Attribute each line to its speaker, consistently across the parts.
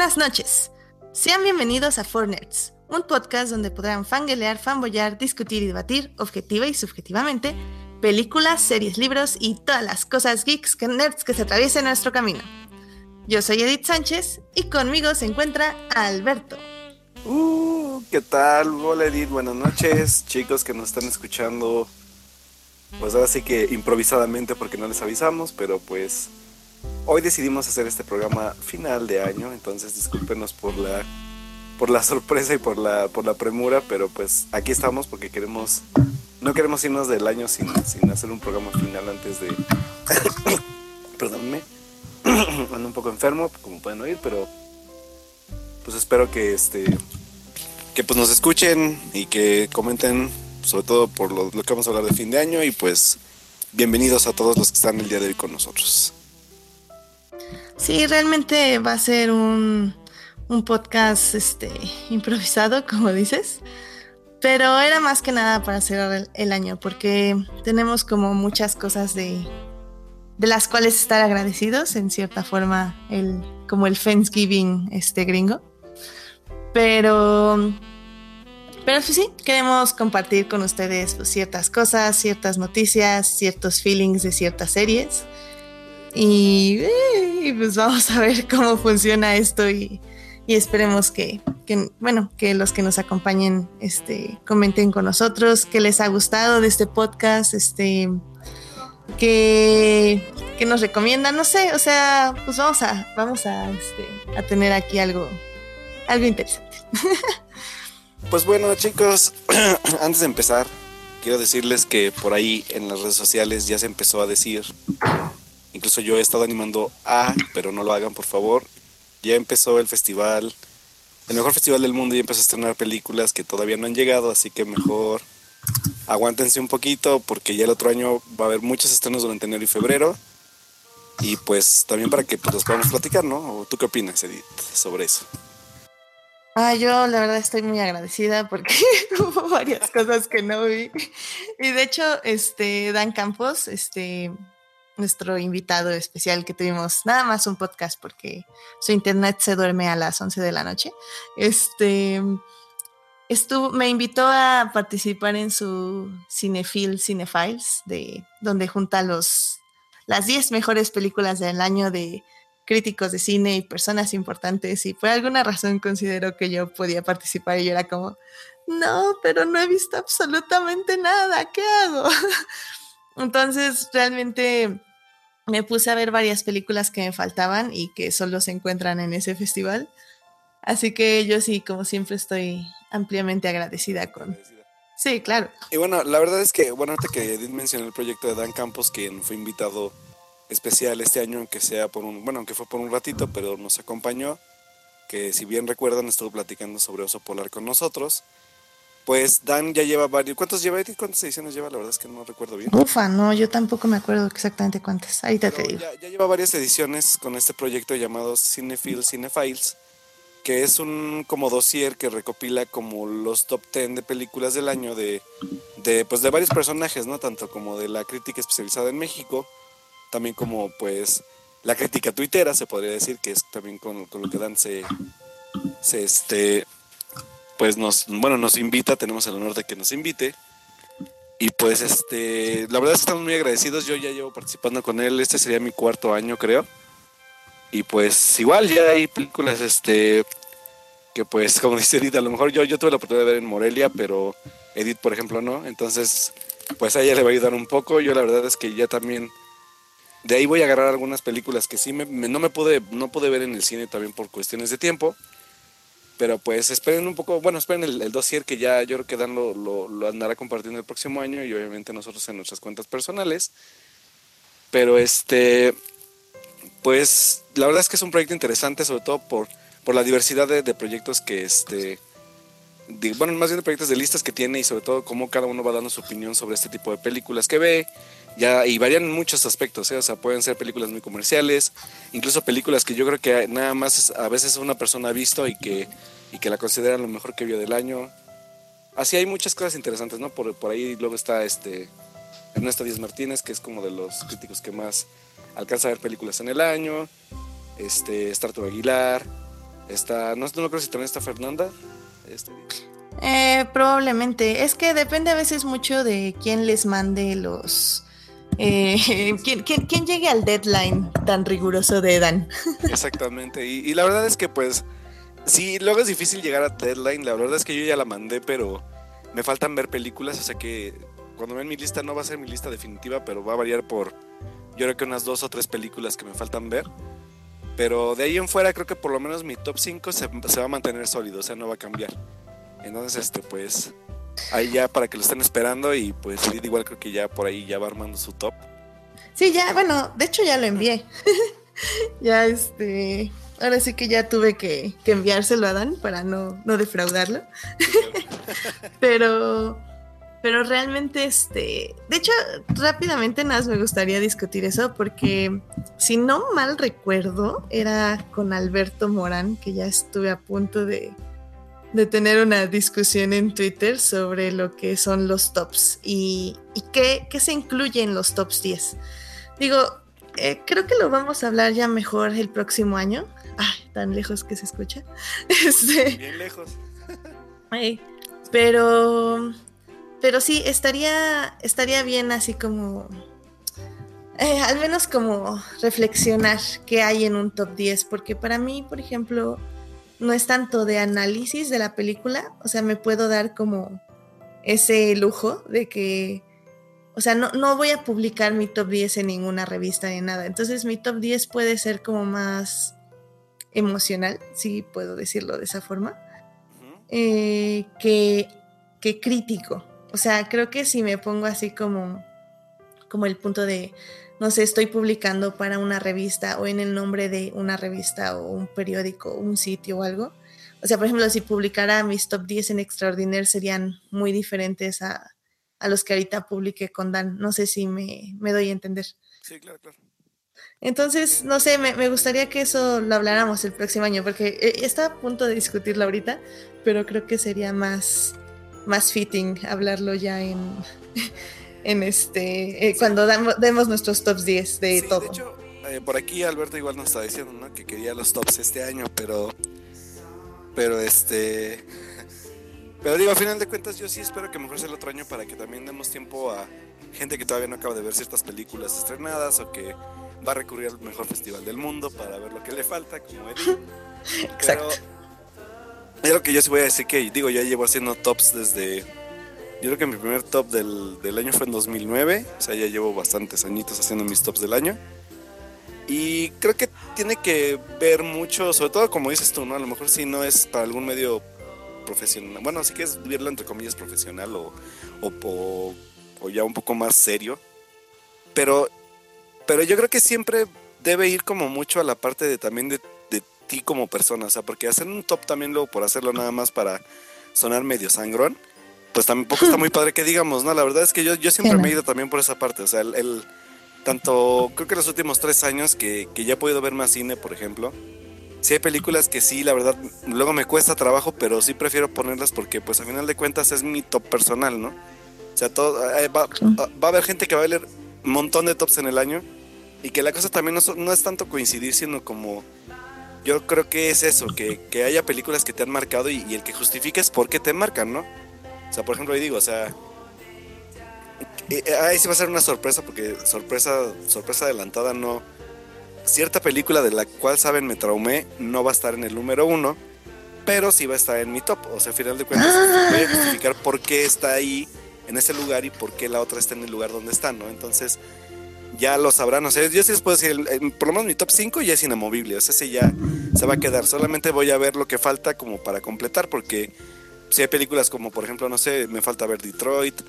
Speaker 1: Buenas noches. Sean bienvenidos a Four Nerds, un podcast donde podrán fanguelear, fanboyar, discutir y debatir, objetiva y subjetivamente, películas, series, libros y todas las cosas geeks que nerds que se atraviesen en nuestro camino. Yo soy Edith Sánchez y conmigo se encuentra Alberto.
Speaker 2: Uh, ¿qué tal? Hola Edith, buenas noches, chicos que nos están escuchando. Pues ahora sí que improvisadamente porque no les avisamos, pero pues Hoy decidimos hacer este programa final de año, entonces discúlpenos por la por la sorpresa y por la por la premura, pero pues aquí estamos porque queremos no queremos irnos del año sin, sin hacer un programa final antes de perdónenme. Ando un poco enfermo, como pueden oír, pero pues espero que este que pues nos escuchen y que comenten sobre todo por lo, lo que vamos a hablar de fin de año y pues bienvenidos a todos los que están el día de hoy con nosotros.
Speaker 1: Sí, realmente va a ser un, podcast este, improvisado, como dices. Pero era más que nada para cerrar el, año, porque tenemos como muchas cosas de, de las cuales estar agradecidos, en cierta forma, el, como el Thanksgiving este gringo. Pero, pero pues sí, queremos compartir con ustedes pues, ciertas cosas, ciertas noticias, ciertos feelings de ciertas series. Y, pues vamos a ver cómo funciona esto y, esperemos que, bueno, que los que nos acompañen este, comenten con nosotros qué les ha gustado de este podcast, este, que, nos recomiendan, no sé, o sea, pues vamos a, vamos a, este, tener aquí algo, algo interesante.
Speaker 2: Pues bueno, chicos, antes de empezar, quiero decirles que por ahí en las redes sociales ya se empezó a decir Incluso yo he estado animando a, pero no lo hagan por favor. Ya empezó el festival, el mejor festival del mundo, y empezó a estrenar películas que todavía no han llegado, así que mejor aguántense un poquito porque ya el otro año va a haber muchos estrenos durante enero y febrero. Y pues también para que pues, los podamos platicar, ¿no? ¿Tú qué opinas, Edith, sobre eso?
Speaker 1: Ah, yo la verdad estoy muy agradecida porque hubo varias cosas que no vi. Y de hecho, este Dan Campos, este nuestro invitado especial que tuvimos nada más un podcast porque su internet se duerme a las 11 de la noche. Este estuvo, me invitó a participar en su Cinefil Cinefiles, de, donde junta los, las 10 mejores películas del año de críticos de cine y personas importantes y por alguna razón consideró que yo podía participar y yo era como, no, pero no he visto absolutamente nada, ¿qué hago? Entonces, realmente me puse a ver varias películas que me faltaban y que solo se encuentran en ese festival. Así que yo sí, como siempre, estoy ampliamente agradecida con... Sí, claro.
Speaker 2: Y bueno, la verdad es que, bueno, ahorita que Edith mencionó el proyecto de Dan Campos, quien fue invitado especial este año, aunque sea por un, bueno, aunque fue por un ratito, pero nos acompañó, que si bien recuerdan estuvo platicando sobre Oso Polar con nosotros. Pues Dan ya lleva varios. ¿Cuántos lleva ¿Cuántas ediciones lleva? La verdad es que no recuerdo bien.
Speaker 1: Ufa, no, yo tampoco me acuerdo exactamente cuántas. Ahí te digo.
Speaker 2: Ya, lleva varias ediciones con este proyecto llamado Cinefiles Cinefiles, que es un como dossier que recopila como los top 10 de películas del año de, de, pues de varios personajes, ¿no? Tanto como de la crítica especializada en México, también como pues la crítica tuitera, se podría decir, que es también con, con lo que Dan se, se este pues nos, bueno, nos invita, tenemos el honor de que nos invite. Y pues este, la verdad es que estamos muy agradecidos, yo ya llevo participando con él, este sería mi cuarto año creo. Y pues igual ya hay películas este que pues como dice Edith, a lo mejor yo, yo tuve la oportunidad de ver en Morelia, pero Edith por ejemplo no, entonces pues a ella le va a ayudar un poco, yo la verdad es que ya también de ahí voy a agarrar algunas películas que sí me, no me pude, no pude ver en el cine también por cuestiones de tiempo, pero pues esperen un poco, bueno, esperen el, dossier que ya yo creo que Dan lo, lo, andará compartiendo el próximo año y obviamente nosotros en nuestras cuentas personales. Pero este, pues la verdad es que es un proyecto interesante, sobre todo por, por la diversidad de, proyectos que este, bueno, más bien de proyectos de listas que tiene y sobre todo cómo cada uno va dando su opinión sobre este tipo de películas que ve. Ya, y varían en muchos aspectos, ¿eh? o sea, pueden ser películas muy comerciales, incluso películas que yo creo que nada más a veces una persona ha visto y que, y que la considera lo mejor que vio del año. Así hay muchas cosas interesantes, ¿no? Por, por ahí luego está este Ernesto Díaz Martínez, que es como de los críticos que más alcanza a ver películas en el año. Este, está Aguilar, Está, no, no creo si también está Fernanda. Este
Speaker 1: eh, probablemente. Es que depende a veces mucho de quién les mande los. Eh, ¿quién, quién, llegue al deadline tan riguroso de Dan.
Speaker 2: Exactamente. Y, la verdad es que, pues, sí, luego es difícil llegar a deadline. La verdad es que yo ya la mandé, pero me faltan ver películas. O sea que cuando ven mi lista, no va a ser mi lista definitiva, pero va a variar por, yo creo que unas dos o tres películas que me faltan ver. Pero de ahí en fuera, creo que por lo menos mi top 5 se, se va a mantener sólido, o sea, no va a cambiar. Entonces, este, pues, ahí ya para que lo estén esperando y pues igual creo que ya por ahí ya va armando su top.
Speaker 1: Sí, ya, bueno, de hecho ya lo envié. ya este, ahora sí que ya tuve que, enviárselo a Dan para no, no defraudarlo. pero, pero realmente este, de hecho rápidamente nada me gustaría discutir eso porque si no mal recuerdo era con Alberto Morán que ya estuve a punto de de tener una discusión en Twitter sobre lo que son los tops y, qué, se incluye en los tops 10. Digo, eh, creo que lo vamos a hablar ya mejor el próximo año. Ay, tan lejos que se escucha.
Speaker 2: Este, Bien lejos.
Speaker 1: pero, pero sí, estaría, estaría bien así como... Eh, al menos como reflexionar qué hay en un top 10, porque para mí, por ejemplo, no es tanto de análisis de la película, o sea, me puedo dar como ese lujo de que, o sea, no, no voy a publicar mi top 10 en ninguna revista ni nada, entonces mi top 10 puede ser como más emocional, si puedo decirlo de esa forma, eh, que, que crítico. O sea, creo que si me pongo así como, como el punto de, no sé, estoy publicando para una revista o en el nombre de una revista o un periódico, un sitio o algo. O sea, por ejemplo, si publicara mis top 10 en Extraordinaire serían muy diferentes a, los que ahorita publiqué con Dan. No sé si me, doy a entender.
Speaker 2: Sí, claro, claro.
Speaker 1: Entonces, no sé, me, gustaría que eso lo habláramos el próximo año, porque eh, está a punto de discutirlo ahorita, pero creo que sería más, más fitting hablarlo ya en, en este eh, cuando demos nuestros tops 10 de todo. De
Speaker 2: hecho, eh, por aquí Alberto igual nos está diciendo ¿no? que quería los tops este año, pero pero este pero digo, a final de cuentas yo sí espero que mejor sea el otro año para que también demos tiempo a gente que todavía no acaba de ver ciertas películas estrenadas o que va a recurrir al mejor festival del mundo para ver lo que le falta, como Eddie. Exacto. Pero, lo que yo sí voy a decir que digo, ya llevo haciendo tops desde yo creo que mi primer top del, año fue en 2009, o sea, ya llevo bastantes añitos haciendo mis tops del año. Y creo que tiene que ver mucho, sobre todo como dices tú, ¿no? A lo mejor si no es para algún medio profesional, bueno, sí que es verlo entre comillas profesional o, o, o, ya un poco más serio. Pero, pero yo creo que siempre debe ir como mucho a la parte de también de, de ti como persona, o sea, porque hacer un top también luego por hacerlo nada más para sonar medio sangrón, pues tampoco está muy padre que digamos, ¿no? La verdad es que yo, yo siempre me he ido también por esa parte, o sea, el, tanto, creo que los últimos tres años que, ya he podido ver más cine, por ejemplo, sí hay películas que sí, la verdad, luego me cuesta trabajo, pero sí prefiero ponerlas porque, pues, a final de cuentas es mi top personal, ¿no? O sea, todo, eh, va, va, a haber gente que va a leer un montón de tops en el año y que la cosa también no, es tanto coincidir, sino como... Yo creo que es eso, que, que haya películas que te han marcado y, y el que justifiques por qué te marcan, ¿no? O sea, por ejemplo, ahí digo, o sea, eh, eh, ahí sí va a ser una sorpresa porque sorpresa, sorpresa adelantada no. Cierta película de la cual saben me traumé no va a estar en el número uno, pero sí va a estar en mi top. O sea, al final de cuentas voy a justificar por qué está ahí en ese lugar y por qué la otra está en el lugar donde está, ¿no? Entonces ya lo sabrán. O sea, yo sí les puedo decir, por lo menos mi top 5 ya es inamovible. O sea, ese ya se va a quedar. Solamente voy a ver lo que falta como para completar porque si hay películas como, por ejemplo, no sé, me falta ver Detroit,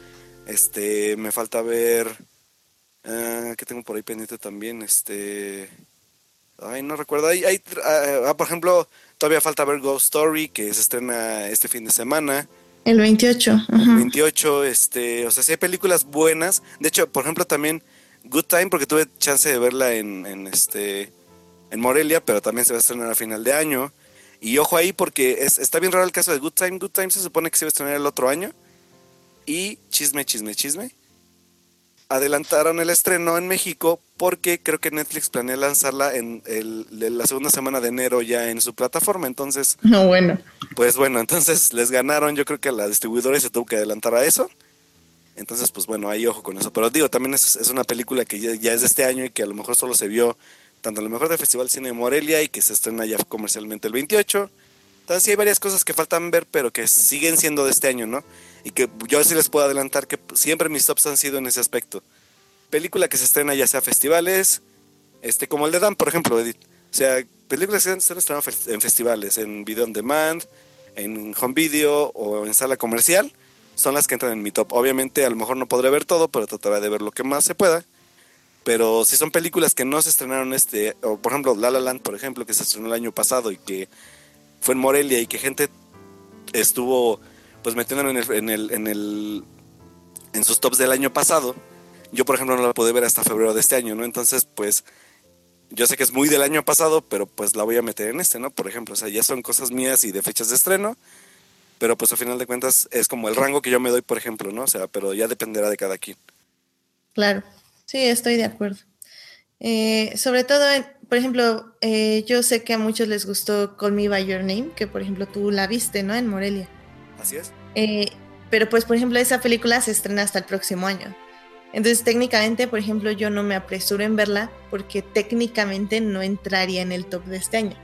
Speaker 2: este, me falta ver, uh, ¿qué tengo por ahí pendiente también? Este, ay, no recuerdo, hay, hay ah, ah, por ejemplo, todavía falta ver Ghost Story, que se estrena este fin de semana.
Speaker 1: El 28.
Speaker 2: El 28, este, o sea, si hay películas buenas, de hecho, por ejemplo, también Good Time, porque tuve chance de verla en, en este, en Morelia, pero también se va a estrenar a final de año. Y ojo ahí porque es, está bien raro el caso de Good Time. Good Time se supone que se va a estrenar el otro año. Y chisme, chisme, chisme. adelantaron el estreno en México porque creo que Netflix planea lanzarla en la segunda semana de enero ya en su plataforma. Entonces,
Speaker 1: no, bueno.
Speaker 2: Pues bueno, entonces les ganaron. Yo creo que a la distribuidora se tuvo que adelantar a eso. Entonces, pues bueno, ahí ojo con eso. Pero digo, también es, una película que ya, es de este año y que a lo mejor solo se vio tanto a lo mejor del Festival Cine de Morelia y que se estrena ya comercialmente el 28. Entonces sí hay varias cosas que faltan ver, pero que siguen siendo de este año, ¿no? Y que yo sí les puedo adelantar que siempre mis tops han sido en ese aspecto. Película que se estrena ya sea festivales, este como el de Dan, por ejemplo, Edith. O sea, películas que se estrenan en festivales, en video on demand, en home video o en sala comercial, son las que entran en mi top. Obviamente a lo mejor no podré ver todo, pero trataré de ver lo que más se pueda. Pero si son películas que no se estrenaron este, o por ejemplo La La Land, por ejemplo, que se estrenó el año pasado y que fue en Morelia y que gente estuvo pues metiéndolo en el, en el, en el, en sus tops del año pasado. Yo, por ejemplo, no la pude ver hasta febrero de este año, ¿no? Entonces, pues, yo sé que es muy del año pasado, pero pues la voy a meter en este, ¿no? Por ejemplo, o sea, ya son cosas mías y de fechas de estreno, pero pues a final de cuentas es como el rango que yo me doy, por ejemplo, ¿no? O sea, pero ya dependerá de cada quien.
Speaker 1: Claro, sí, estoy de acuerdo. Eh, sobre todo, por ejemplo, eh, yo sé que a muchos les gustó Call Me By Your Name, que por ejemplo tú la viste, ¿no? En Morelia.
Speaker 2: Así es.
Speaker 1: Eh, pero pues, por ejemplo, esa película se estrena hasta el próximo año. Entonces, técnicamente, por ejemplo, yo no me apresuro en verla porque técnicamente no entraría en el top de este año.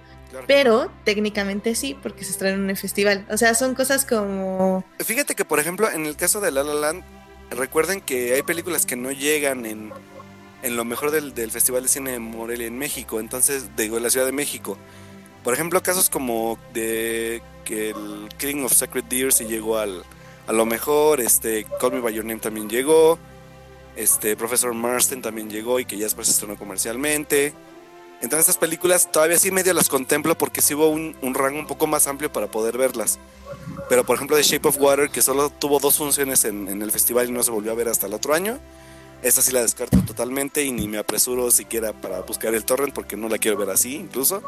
Speaker 1: Pero técnicamente sí, porque se estrena en el festival. O sea, son cosas como...
Speaker 2: Fíjate que, por ejemplo, en el caso de La La Land, recuerden que hay películas que no llegan en, en lo mejor del, del, Festival de Cine de Morelia en México, entonces, digo, en la Ciudad de México. Por ejemplo, casos como de que el King of Sacred Deer se llegó al, a lo mejor, este, Call Me By Your Name también llegó, este, Professor Marston también llegó y que ya después se estrenó comercialmente. Entonces estas películas todavía sí medio las contemplo porque sí hubo un, rango un poco más amplio para poder verlas. Pero por ejemplo The Shape of Water, que solo tuvo dos funciones en, en el festival y no se volvió a ver hasta el otro año, esa sí la descarto totalmente y ni me apresuro siquiera para buscar el torrent porque no la quiero ver así incluso.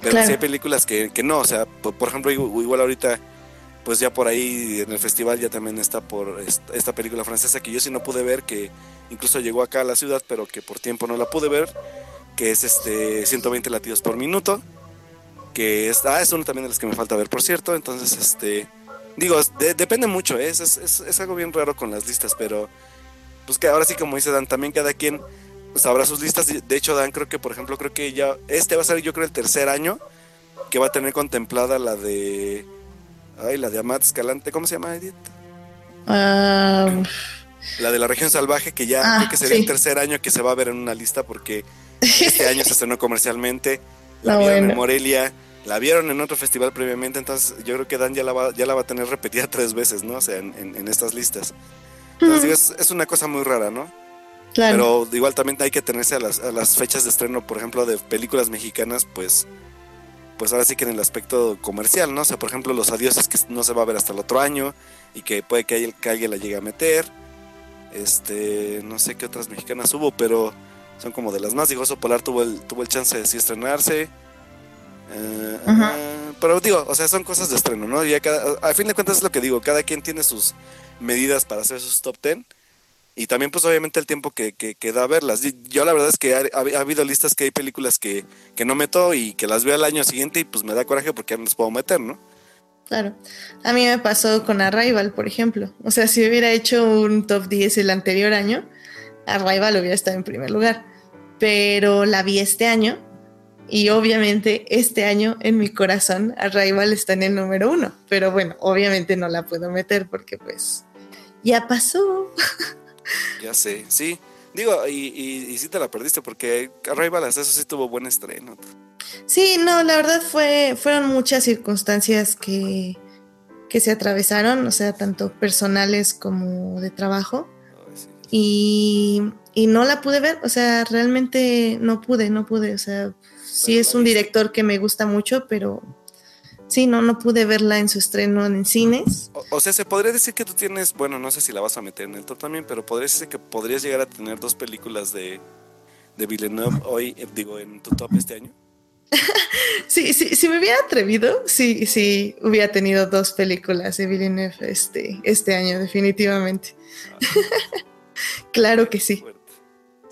Speaker 2: Pero sí hay películas que, que no, o sea, por, ejemplo, igual ahorita, pues ya por ahí en el festival ya también está por esta, película francesa que yo sí no pude ver, que incluso llegó acá a la ciudad, pero que por tiempo no la pude ver, que es este 120 latidos por minuto, que es, ah, es uno también de los que me falta ver, por cierto, entonces, este, digo, depende mucho, ¿eh? es, es, es, algo bien raro con las listas, pero pues que ahora sí, como dice Dan, también cada quien pues habrá sus listas. De hecho, Dan, creo que, por ejemplo, creo que ya, este va a ser yo creo el tercer año que va a tener contemplada la de, ay, la de Amat Escalante, ¿cómo se llama, Edith?
Speaker 1: Ah,
Speaker 2: la de la región salvaje, que ya ah, creo que sería el tercer año que se va a ver en una lista porque este año se estrenó comercialmente, la vieron en Morelia, la vieron en otro festival previamente, entonces yo creo que Dan ya la va, ya la va a tener repetida tres veces, ¿no? O sea, en, estas listas. Entonces, es, una cosa muy rara, ¿no? Pero igual también hay que tenerse a las, a las, fechas de estreno, por ejemplo, de películas mexicanas, pues pues ahora sí que en el aspecto comercial, ¿no? O sea, por ejemplo, Los Adioses que no se va a ver hasta el otro año y que puede que, que alguien la llegue a meter. Este, no sé qué otras mexicanas hubo, pero son como de las más. Digo, Polar tuvo el, tuvo el chance de sí estrenarse. Eh, pero digo, o sea, son cosas de estreno, ¿no? Y a fin de cuentas es lo que digo, cada quien tiene sus medidas para hacer sus top ten y también pues obviamente el tiempo que, que, da a verlas. Yo la verdad es que ha, habido listas que hay películas que, que, no meto y que las veo al año siguiente y pues me da coraje porque ya no las puedo meter, ¿no?
Speaker 1: Claro. A mí me pasó con Arrival, por ejemplo. O sea, si hubiera hecho un top 10 el anterior año, Arrival hubiera estado en primer lugar. Pero la vi este año y obviamente este año en mi corazón Arrival está en el número uno. Pero bueno, obviamente no la puedo meter porque pues ya pasó.
Speaker 2: Ya sé, sí. Digo, y, y, sí te la perdiste porque Arrival eso sí tuvo buen estreno.
Speaker 1: Sí, no, la verdad fue, fueron muchas circunstancias que, que se atravesaron, o sea, tanto personales como de trabajo. y, y, no la pude ver, o sea, realmente no pude, no pude, o sea, sí es un director que me gusta mucho, pero Sí, no, no pude verla en su estreno en cines.
Speaker 2: O, sea, se podría decir que tú tienes, bueno, no sé si la vas a meter en el top también, pero podría decir que podrías llegar a tener dos películas de, de Villeneuve hoy, eh, digo, en tu top este año.
Speaker 1: sí, sí, si me hubiera atrevido, sí, sí, hubiera tenido dos películas de Villeneuve este, este año, definitivamente.
Speaker 2: Ah.
Speaker 1: claro que sí.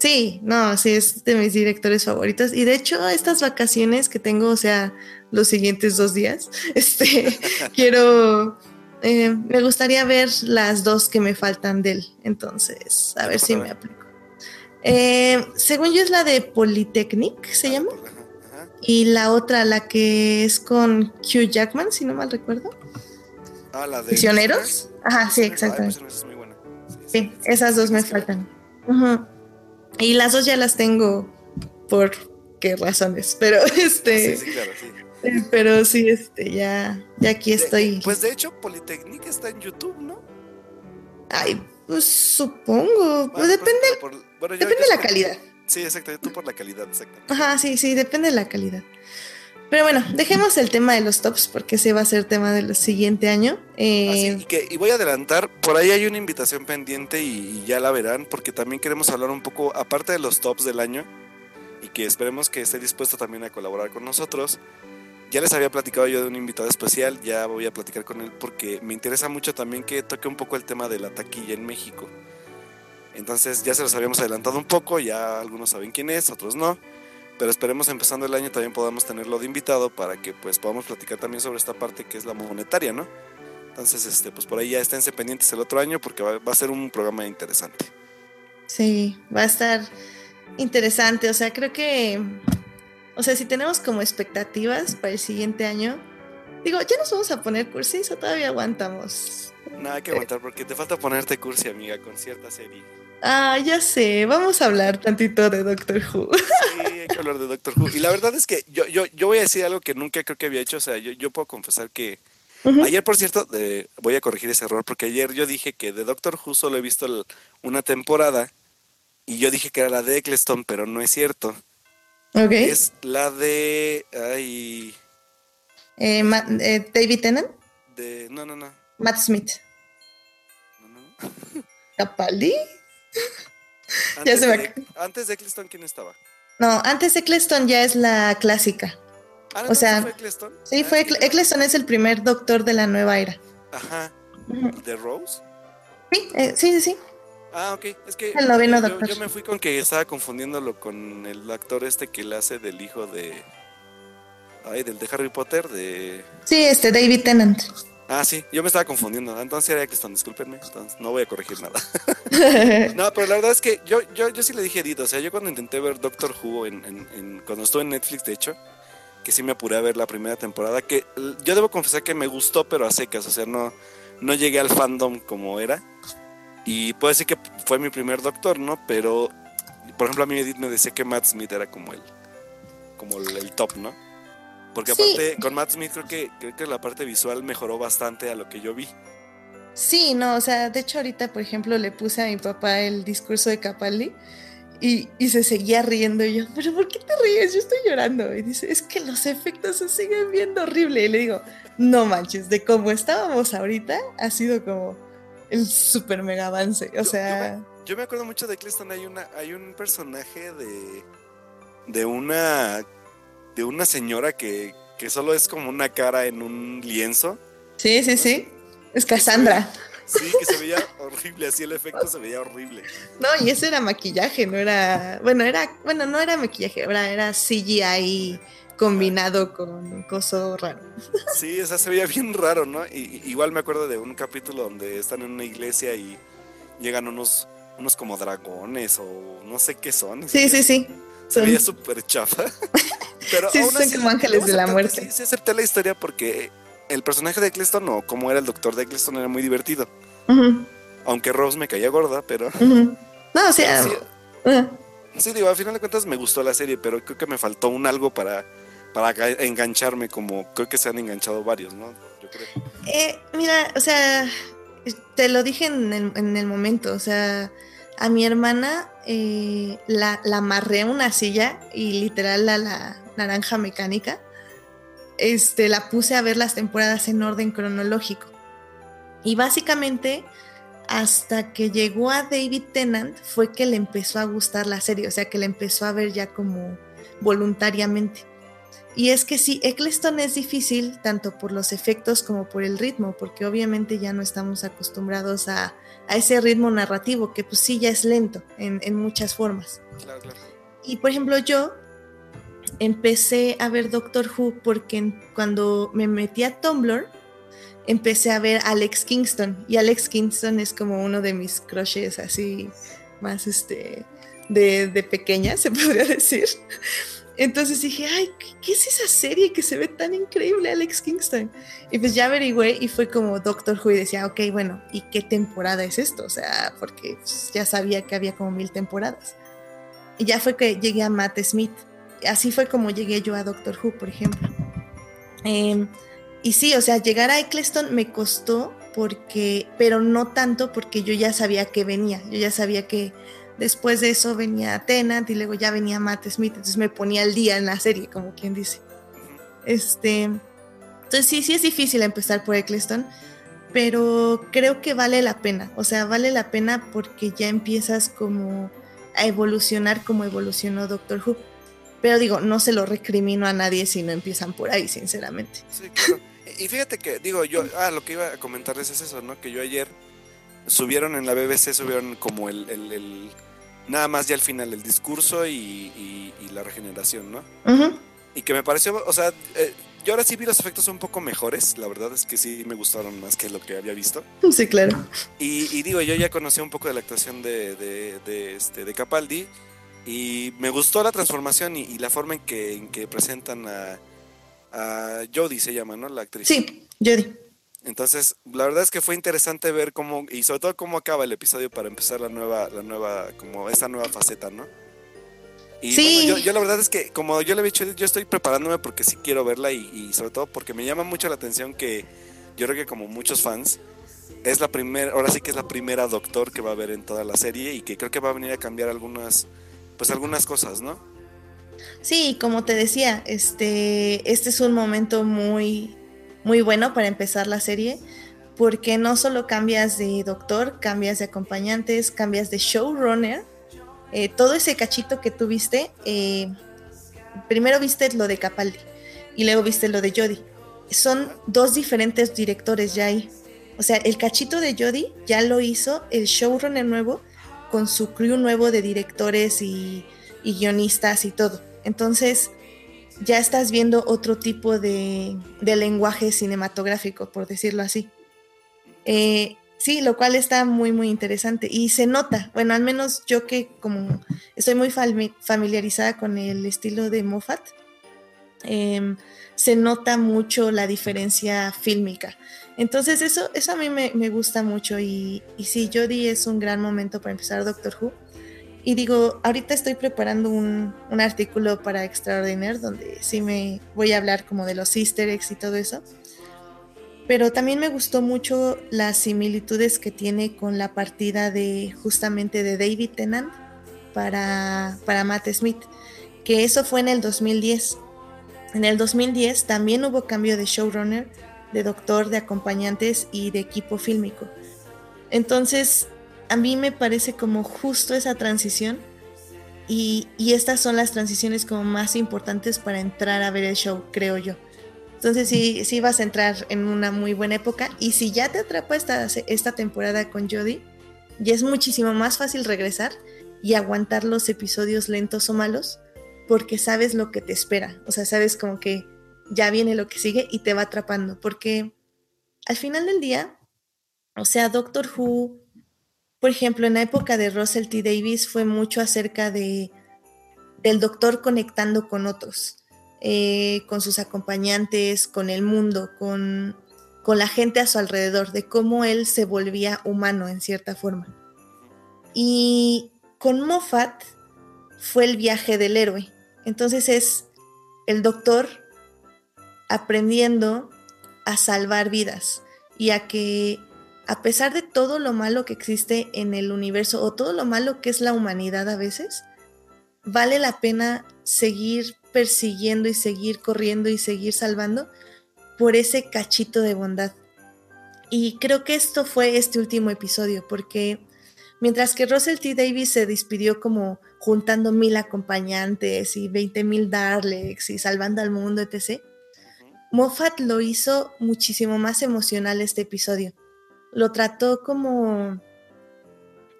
Speaker 1: Sí, no, sí, es de mis directores favoritos. Y de hecho, estas vacaciones que tengo, o sea, los siguientes dos días, este, quiero, eh, me gustaría ver las dos que me faltan de él. Entonces, a ver si me aplico. Eh, según yo es la de Polytechnic, se llama. Y la otra, la que es con Hugh Jackman, si no mal recuerdo.
Speaker 2: Ah, la de.
Speaker 1: ¿Misioneros? Ajá, sí, exactamente. Sí, esas dos me faltan. Y las dos ya las tengo por qué razones, pero este. Sí, sí, claro, sí. Pero sí, este, ya, ya aquí estoy.
Speaker 2: pues de hecho, Polytechnic está en YouTube, ¿no?
Speaker 1: Ay, pues supongo. Pues, depende. depende de la calidad.
Speaker 2: Sí, exacto. Tú por la calidad, exacto.
Speaker 1: Ajá, sí, sí, depende de la calidad. Pero bueno, dejemos el tema de los tops porque ese va a ser tema del siguiente año.
Speaker 2: Eh, y, que, y voy a adelantar, por ahí hay una invitación pendiente y, ya la verán porque también queremos hablar un poco, aparte de los tops del año, y que esperemos que esté dispuesto también a colaborar con nosotros. Ya les había platicado yo de un invitado especial, ya voy a platicar con él porque me interesa mucho también que toque un poco el tema de la taquilla en México. Entonces ya se los habíamos adelantado un poco, ya algunos saben quién es, otros no pero esperemos empezando el año también podamos tenerlo de invitado para que pues podamos platicar también sobre esta parte que es la monetaria, ¿no? Entonces, este, pues por ahí ya esténse pendientes el otro año porque va, a ser un programa interesante.
Speaker 1: Sí, va a estar interesante, o sea, creo que, o sea, si tenemos como expectativas para el siguiente año, digo, ya nos vamos a poner cursis o todavía aguantamos.
Speaker 2: Nada que aguantar porque te falta ponerte cursi, amiga, con cierta serie.
Speaker 1: Ah, ya sé, vamos a hablar tantito de Doctor Who.
Speaker 2: Sí, hay que hablar de Doctor Who. Y la verdad es que yo, yo, yo voy a decir algo que nunca creo que había hecho. O sea, yo, yo puedo confesar que ayer, por cierto, voy a corregir ese error, porque ayer yo dije que de Doctor Who solo he visto una temporada y yo dije que era la de Eccleston, pero no es cierto.
Speaker 1: Ok.
Speaker 2: Es la de. Ay.
Speaker 1: Eh, eh, David Tennant.
Speaker 2: De, no, no, no.
Speaker 1: Matt Smith.
Speaker 2: No, no.
Speaker 1: ¿Capaldi?
Speaker 2: Antes, ya se de, antes de Eccleston, ¿quién estaba?
Speaker 1: No, antes de Eccleston ya es la clásica.
Speaker 2: Ah, o sea, fue Eccleston?
Speaker 1: Sí, fue ah, Eccleston es el primer doctor de la nueva era.
Speaker 2: Ajá. ¿De Rose?
Speaker 1: Sí, eh, sí, sí, sí.
Speaker 2: Ah, ok. Es que
Speaker 1: el noveno yo, doctor.
Speaker 2: yo me fui con que estaba confundiéndolo con el actor este que le hace del hijo de. Ay, del de Harry Potter, de.
Speaker 1: Sí, este, David Tennant.
Speaker 2: Ah, sí, yo me estaba confundiendo. Entonces era Eccleston, discúlpenme. Entonces no voy a corregir nada. no, pero la verdad es que yo, yo, yo sí le dije Edith. O sea, yo cuando intenté ver Doctor Who, en, en, cuando estuve en Netflix, de hecho, que sí me apuré a ver la primera temporada, que yo debo confesar que me gustó, pero a secas. O sea, no, no llegué al fandom como era. Y puedo decir que fue mi primer Doctor, ¿no? Pero, por ejemplo, a mí Edith me decía que Matt Smith era como el, como el top, ¿no? Porque aparte, con Matt Smith creo que, creo que la parte visual mejoró bastante a lo que yo vi.
Speaker 1: Sí, no, o sea, de hecho ahorita, por ejemplo, le puse a mi papá el discurso de Capaldi y, y, se seguía riendo y yo, pero ¿por qué te ríes? Yo estoy llorando. Y dice, es que los efectos se siguen viendo horrible. Y le digo, no manches, de cómo estábamos ahorita, ha sido como el super mega avance. O sea...
Speaker 2: Yo me, acuerdo mucho de Cliston, hay, una, hay un personaje de, de una de una señora que, que solo es como una cara en un lienzo.
Speaker 1: Sí, sí, sí. Es Cassandra.
Speaker 2: Sí, que se veía horrible, así el efecto se veía horrible.
Speaker 1: No, y ese era maquillaje, no era, bueno, era, bueno, no era maquillaje, era, era CGI combinado con coso raro.
Speaker 2: Sí, o sea, se veía bien raro, ¿no? Y, igual me acuerdo de un capítulo donde están en una iglesia y llegan unos, unos como dragones o no sé qué son.
Speaker 1: Sí, sí, sí.
Speaker 2: Se veía súper chafa. Pero
Speaker 1: sí, son como ángeles de la muerte.
Speaker 2: Sí, acepté la historia porque el personaje de Eccleston o como era el doctor de Eccleston era muy divertido. Aunque Rose me caía gorda, pero...
Speaker 1: No, o sea...
Speaker 2: Sí, digo, al final de cuentas me gustó la serie, pero creo que me faltó un algo para, para engancharme como creo que se han enganchado varios, ¿no? Yo creo.
Speaker 1: Eh, mira, o sea, te lo dije en el, en el momento, o sea, a mi hermana eh, la, la, amarré a una silla y literal a la naranja mecánica, este, la puse a ver las temporadas en orden cronológico. Y básicamente, hasta que llegó a David Tennant, fue que le empezó a gustar la serie, o sea, que le empezó a ver ya como voluntariamente. Y es que sí, Eccleston es difícil tanto por los efectos como por el ritmo, porque obviamente ya no estamos acostumbrados a, ese ritmo narrativo, que pues sí ya es lento en, en muchas formas. Claro, claro. Y por ejemplo yo empecé a ver Doctor Who porque cuando me metí a Tumblr, empecé a ver Alex Kingston. Y Alex Kingston es como uno de mis crushes así más este de, de pequeña, se podría decir. Entonces dije, ay, ¿qué es esa serie que se ve tan increíble, Alex Kingston? Y pues ya averigüé y fue como Doctor Who y decía, ok, bueno, ¿y qué temporada es esto? O sea, porque pues, ya sabía que había como mil temporadas. Y ya fue que llegué a Matt Smith. Así fue como llegué yo a Doctor Who, por ejemplo. Em, y sí, o sea, llegar a Eccleston me costó porque, pero no tanto porque yo ya sabía que venía, yo ya sabía que después de eso venía Tennant y luego ya venía Matt Smith, entonces me ponía al día en la serie, como quien dice. Este, entonces sí, sí es difícil empezar por Eccleston, pero creo que vale la pena, o sea, vale la pena porque ya empiezas como a evolucionar como evolucionó Doctor Who. Pero digo, no se lo recrimino a nadie si no empiezan por ahí, sinceramente.
Speaker 2: Sí, claro. Y fíjate que, digo, yo, ah, lo que iba a comentarles es eso, ¿no? Que yo ayer subieron en la BBC, subieron como el, el, nada más ya al final, el discurso y, la regeneración, ¿no? Y que me pareció, o sea, eh, yo ahora sí vi los efectos un poco mejores, la verdad es que sí me gustaron más que lo que había visto.
Speaker 1: Sí, claro.
Speaker 2: Y, digo, yo ya conocí un poco de la actuación de, de, este, de Capaldi y me gustó la transformación y, la forma en que, en que presentan a a Jodie se llama, ¿no? La actriz.
Speaker 1: Sí, Jodie.
Speaker 2: Entonces, la verdad es que fue interesante ver cómo, y sobre todo cómo acaba el episodio para empezar la nueva, la nueva, como esta nueva faceta, ¿no? Y sí. bueno, yo, la verdad es que, como yo le he dicho, yo estoy preparándome porque sí quiero verla y, sobre todo porque me llama mucho la atención que yo creo que como muchos fans, es la primera, ahora sí que es la primera doctor que va a ver en toda la serie y que creo que va a venir a cambiar algunas, pues algunas cosas, ¿no?
Speaker 1: Sí, como te decía, este, este es un momento muy, muy bueno para empezar la serie, porque no solo cambias de doctor, cambias de acompañantes, cambias de showrunner. Eh, todo ese cachito que tú viste, eh, primero viste lo de Capaldi y luego viste lo de Jodie. Son dos diferentes directores ya ahí. O sea, el cachito de Jodie ya lo hizo el showrunner nuevo con su crew nuevo de directores y guionistas y todo. Entonces, ya estás viendo otro tipo de, lenguaje cinematográfico, por decirlo así. Eh, sí, lo cual está muy, muy interesante. Y se nota, bueno, al menos yo que como estoy muy familiarizada con el estilo de Moffat, em, se nota mucho la diferencia fílmica. Entonces eso, eso a mí me, gusta mucho y, y sí, Jodie es un gran momento para empezar Doctor Who. Y digo, ahorita estoy preparando un, artículo para Extraordinaire donde sí me voy a hablar como de los easter eggs y todo eso. Pero también me gustó mucho las similitudes que tiene con la partida de justamente de David Tennant para, para Matt Smith, que eso fue en el 2010. En el 2010 también hubo cambio de showrunner, de doctor, de acompañantes y de equipo fílmico. Entonces, a mí me parece como justo esa transición y, estas son las transiciones como más importantes para entrar a ver el show, creo yo. Entonces sí, sí vas a entrar en una muy buena época y si ya te atrapa esta, esta temporada con Jodie, ya es muchísimo más fácil regresar y aguantar los episodios lentos o malos porque sabes lo que te espera, o sea, sabes como que ya viene lo que sigue y te va atrapando, porque al final del día, o sea, Doctor Who por ejemplo, en la época de Russell T. Davis fue mucho acerca de del doctor conectando con otros, eh, con sus acompañantes, con el mundo, con, con la gente a su alrededor, de cómo él se volvía humano en cierta forma. Y con Moffat fue el viaje del héroe. Entonces es el doctor aprendiendo a salvar vidas y a que a pesar de todo lo malo que existe en el universo o todo lo malo que es la humanidad a veces, vale la pena seguir persiguiendo y seguir corriendo y seguir salvando por ese cachito de bondad. Y creo que esto fue este último episodio, porque Mientras que Russell T. Davis se despidió como juntando mil acompañantes y 20 mil Daleks y salvando al mundo, etc. Moffat lo hizo muchísimo más emocional este episodio. Lo trató como...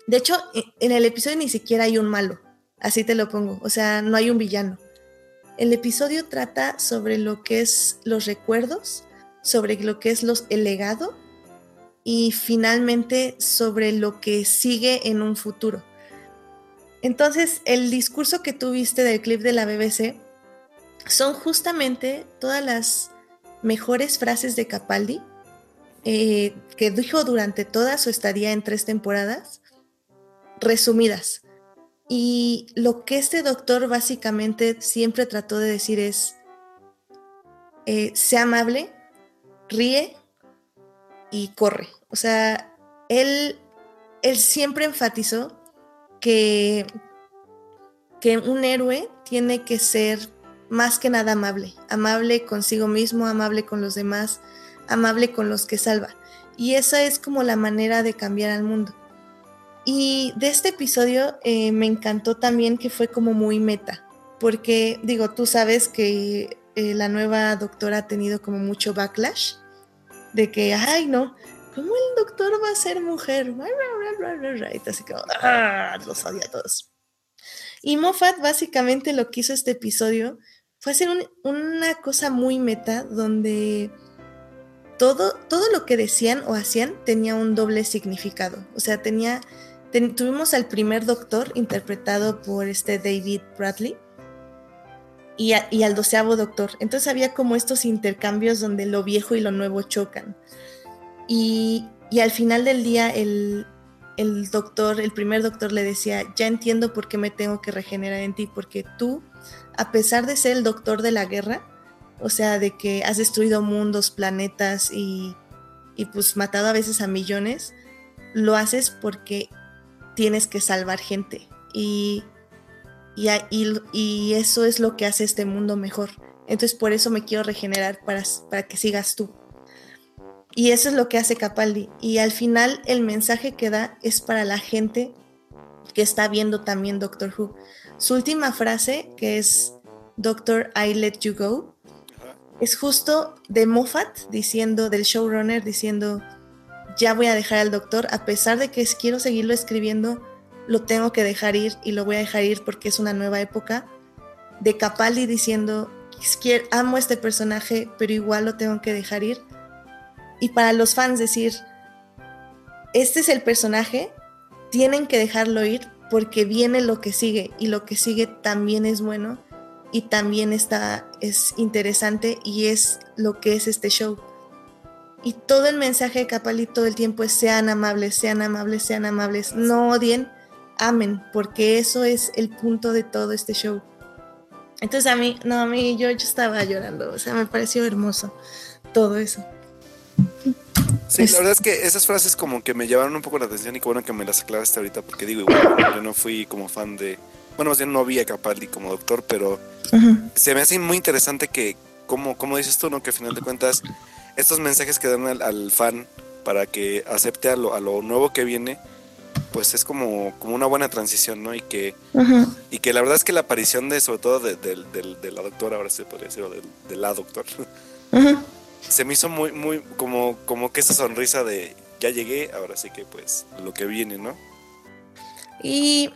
Speaker 1: De hecho, e, en el episodio ni siquiera hay un malo, así te lo pongo, o sea, no hay un villano. El episodio trata sobre lo que es los recuerdos, sobre lo que es los, el legado y finalmente sobre lo que sigue en un futuro. Entonces, el discurso que tuviste del clip de la BBC son justamente todas las mejores frases de Capaldi eh, que dijo durante toda su estadía en tres temporadas, resumidas. Y lo que este doctor básicamente siempre trató de decir es, eh, sea amable, ríe y corre. O sea, él, él siempre enfatizó que, que un héroe tiene que ser más que nada amable, amable consigo mismo, amable con los demás, amable con los que salva. Y esa es como la manera de cambiar al mundo. Y de este episodio eh, me encantó también que fue como muy meta, porque digo, tú sabes que eh, la nueva doctora ha tenido como mucho backlash de que, ay, no, ¿cómo el doctor va a ser mujer? Y así como, ¡ah! Los odia todos. Y Moffat básicamente lo que hizo este episodio fue hacer una cosa muy meta donde todo, todo lo que decían o hacían tenía un doble significado. O sea, tenía, tuvimos al primer doctor interpretado por este David Bradley y, al doceavo doctor. Entonces había como estos intercambios donde lo viejo y lo nuevo chocan. Y, al final del día el, el doctor, el primer doctor le decía, ya entiendo por qué me tengo que regenerar en ti, porque tú, a pesar de ser el doctor de la guerra, o sea, de que has destruido mundos, planetas y, y pues matado a veces a millones, lo haces porque tienes que salvar gente. Y y, eso es lo que hace este mundo mejor. Entonces por eso me quiero regenerar para, para que sigas tú. Y eso es lo que hace Capaldi. Y al final el mensaje que da es para la gente que está viendo también Doctor Who. Su última frase, que es Doctor, I let you go, es justo de Moffat diciendo, del showrunner diciendo, ya voy a dejar al doctor, a pesar de que quiero seguirlo escribiendo, lo tengo que dejar ir y lo voy a dejar ir porque es una nueva época. De Capaldi diciendo, amo este personaje, pero igual lo tengo que dejar ir. Y para los fans decir, este es el personaje, tienen que dejarlo ir porque viene lo que sigue y lo que sigue también es bueno y también está es interesante y es lo que es este show. Y todo el mensaje de Capaldi todo el tiempo es sean amables, sean amables, sean amables, no odien, amen, porque eso es el punto de todo este show. Entonces a mí, no, a mí yo, yo estaba llorando, o sea, me pareció hermoso todo eso.
Speaker 2: Sí, la verdad es que esas frases como que me llevaron un poco la atención y qué bueno que me las aclaraste ahorita, porque digo, igual, yo no fui como fan de, bueno, más bien no vi a Capaldi como doctor, pero se me hace muy interesante que, como, como dices tú, ¿no? Que al final de cuentas, estos mensajes que dan al, fan para que acepte a lo, a lo nuevo que viene, pues es como, como una buena transición, ¿no? Y que, y que la verdad es que la aparición de, sobre todo de, la doctora, ahora se podría decir, o de, la doctora, se me hizo muy, muy, como, como que esa sonrisa de ya llegué, ahora sí que pues lo que viene, ¿no?
Speaker 1: Y,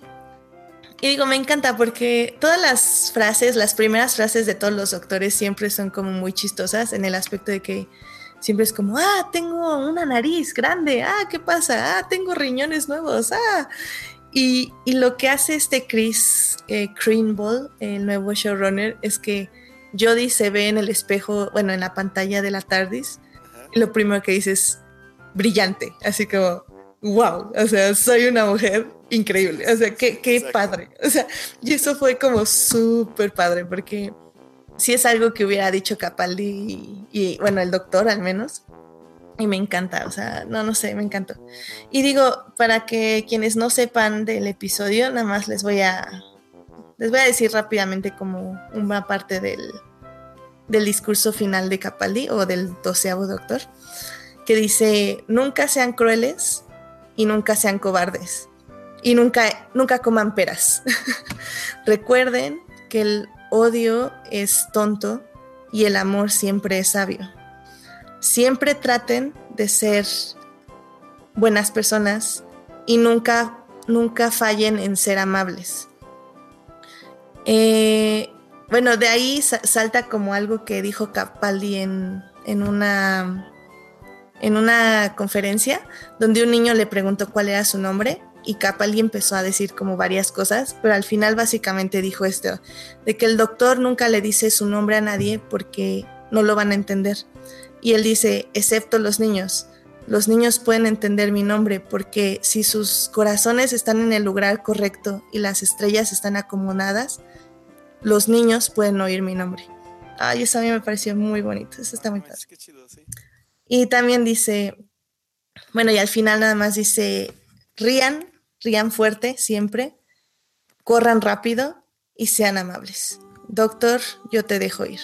Speaker 1: y digo, me encanta porque todas las frases, las primeras frases de todos los doctores siempre son como muy chistosas en el aspecto de que siempre es como, ah, tengo una nariz grande, ah, ¿qué pasa? Ah, tengo riñones nuevos, ah. Y, lo que hace este Chris eh, Greenball, el nuevo showrunner, es que Jodie se ve en el espejo, bueno, en la pantalla de la TARDIS, y lo primero que dice es brillante, así como, wow, o sea, soy una mujer increíble, o sea, qué, qué padre, o sea, y eso fue como súper padre, porque sí es algo que hubiera dicho Capaldi y, bueno, el doctor al menos. Y me encanta, o sea, no, no sé, me encantó. Y digo, para que quienes no sepan del episodio, nada más les voy a, les voy a decir rápidamente como una parte del, del discurso final de Capaldi o del doceavo doctor, que dice, nunca sean crueles y nunca sean cobardes. Y nunca, nunca coman peras. Recuerden que el odio es tonto y el amor siempre es sabio. Siempre traten de ser buenas personas y nunca, nunca fallen en ser amables. Eh, bueno, de ahí salta como algo que dijo Capaldi en, en, una, en una conferencia, donde un niño le preguntó cuál era su nombre y Capaldi empezó a decir como varias cosas, pero al final básicamente dijo esto, de que el doctor nunca le dice su nombre a nadie porque no lo van a entender. Y él dice, excepto los niños. Los niños pueden entender mi nombre porque si sus corazones están en el lugar correcto y las estrellas están acomodadas, los niños pueden oír mi nombre. Ay, eso a mí me pareció muy bonito. Eso está muy padre. Y también dice, bueno, y al final nada más dice, rían, rían fuerte siempre, corran rápido y sean amables. Doctor, yo te dejo ir.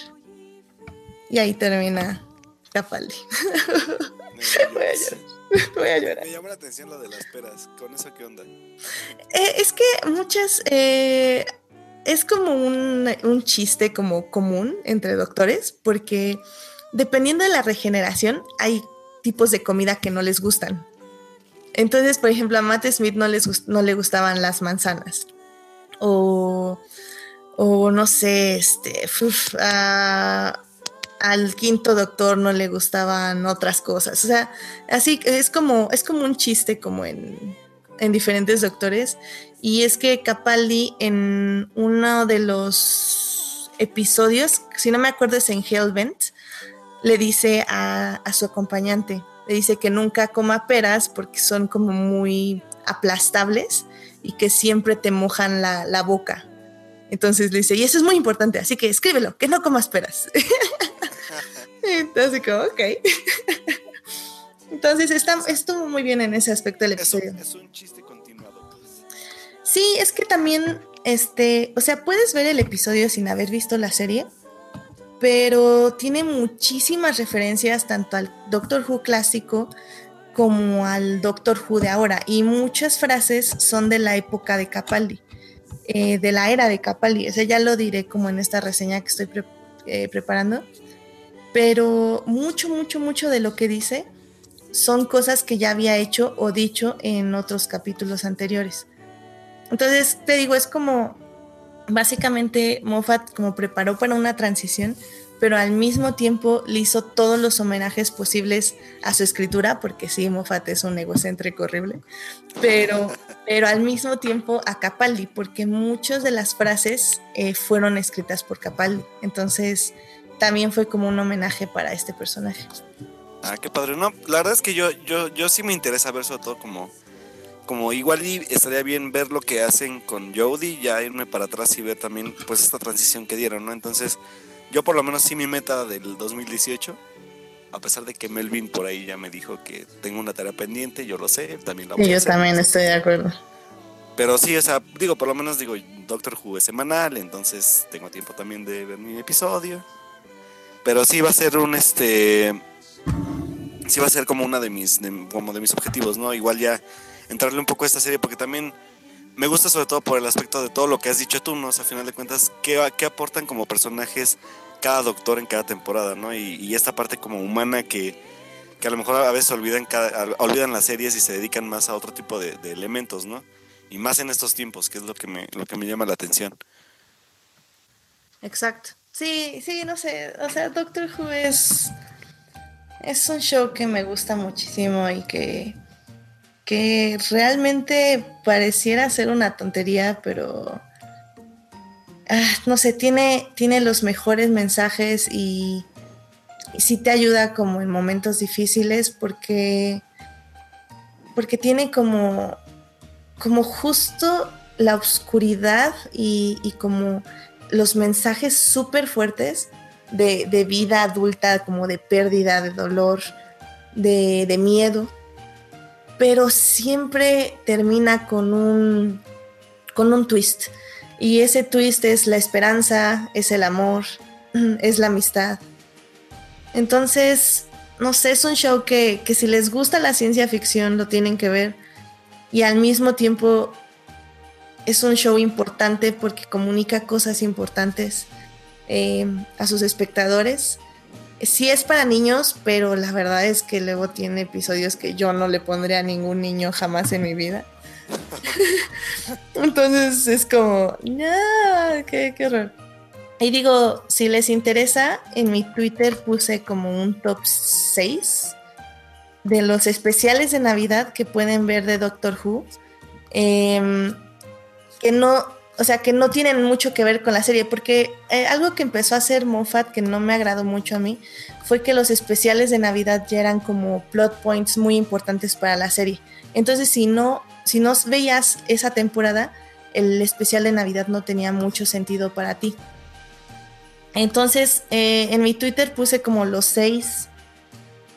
Speaker 1: Y ahí termina Capaldi. Voy a llorar. Voy a llorar.
Speaker 2: Me llama la atención lo de las peras. ¿Con eso qué onda?
Speaker 1: Eh, es que muchas. Eh, es como un, un, chiste como común entre doctores, porque dependiendo de la regeneración, hay tipos de comida que no les gustan. Entonces, por ejemplo, a Matt Smith no, les no le gustaban las manzanas. O, o no sé, este, al quinto doctor no le gustaban otras cosas. O sea, así es como, es como un chiste como en, en diferentes doctores. Y es que Capaldi en uno de los episodios, si no me acuerdo es en Hellbent, le dice a, a su acompañante, le dice que nunca coma peras porque son como muy aplastables y que siempre te mojan la, la boca. Entonces le dice, y eso es muy importante, así que escríbelo, que no comas peras. Entonces, como, ok. Entonces, está, estuvo muy bien en ese aspecto del episodio.
Speaker 2: Es un, chiste continuado. Pues.
Speaker 1: Sí, es que también, este, o sea, puedes ver el episodio sin haber visto la serie, pero tiene muchísimas referencias tanto al Doctor Who clásico como al Doctor Who de ahora, y muchas frases son de la época de Capaldi, eh, de la era de Capaldi. O sea, ya lo diré como en esta reseña que estoy eh, preparando pero mucho, mucho, mucho de lo que dice son cosas que ya había hecho o dicho en otros capítulos anteriores. Entonces, te digo, es como, básicamente Moffat como preparó para una transición, pero al mismo tiempo le hizo todos los homenajes posibles a su escritura, porque sí, Moffat es un egocéntrico horrible, pero, pero al mismo tiempo a Capaldi, porque muchas de las frases eh, fueron escritas por Capaldi. Entonces, también fue como un homenaje para este personaje.
Speaker 2: Ah, qué padre. No, la verdad es que yo, yo, yo sí me interesa ver sobre todo como, como igual y estaría bien ver lo que hacen con Jodie, ya irme para atrás y ver también pues esta transición que dieron, ¿no? Entonces, yo por lo menos sí mi meta del 2018, a pesar de que Melvin por ahí ya me dijo que tengo una tarea pendiente, yo lo sé, también la
Speaker 1: voy y yo también estoy de acuerdo.
Speaker 2: Pero sí, o sea, digo, por lo menos digo, Doctor Who es semanal, entonces tengo tiempo también de ver mi episodio. Pero sí va a ser un este. Sí va a ser como una de mis, como de mis objetivos, ¿no? Igual ya entrarle un poco a esta serie porque también me gusta sobre todo por el aspecto de todo lo que has dicho tú, ¿no? A final de cuentas, ¿qué, qué aportan como personajes cada doctor en cada temporada, ¿no? Y, esta parte como humana que, que, a lo mejor a veces olvidan, cada, olvidan las series y se dedican más a otro tipo de, de, elementos, ¿no? Y más en estos tiempos, que es lo que me, lo que me llama la atención.
Speaker 1: Exacto. Sí, sí, no sé. O sea, Doctor Who es. Es un show que me gusta muchísimo y que. Que realmente pareciera ser una tontería, pero. Ah, no sé, tiene, tiene los mejores mensajes y, sí te ayuda como en momentos difíciles porque. porque tiene como. como justo la oscuridad y como los mensajes súper fuertes de, vida adulta, como de pérdida, de dolor, de, miedo, pero siempre termina con un, con un twist. Y ese twist es la esperanza, es el amor, es la amistad. Entonces, no sé, es un show que, que si les gusta la ciencia ficción lo tienen que ver. Y al mismo tiempo es un show importante porque comunica cosas importantes eh, a sus espectadores. Sí es para niños, pero la verdad es que luego tiene episodios que yo no le pondría a ningún niño jamás en mi vida. Entonces es como, no, qué, qué horror. Y digo, si les interesa, en mi Twitter puse como un top 6 de los especiales de Navidad que pueden ver de Doctor Who. Em, que no, o sea, que no tienen mucho que ver con la serie, porque eh, algo que empezó a hacer Moffat que no me agradó mucho a mí fue que los especiales de Navidad ya eran como plot points muy importantes para la serie. Entonces, si no, si no veías esa temporada, el especial de Navidad no tenía mucho sentido para ti. Entonces, eh, en mi Twitter puse como los seis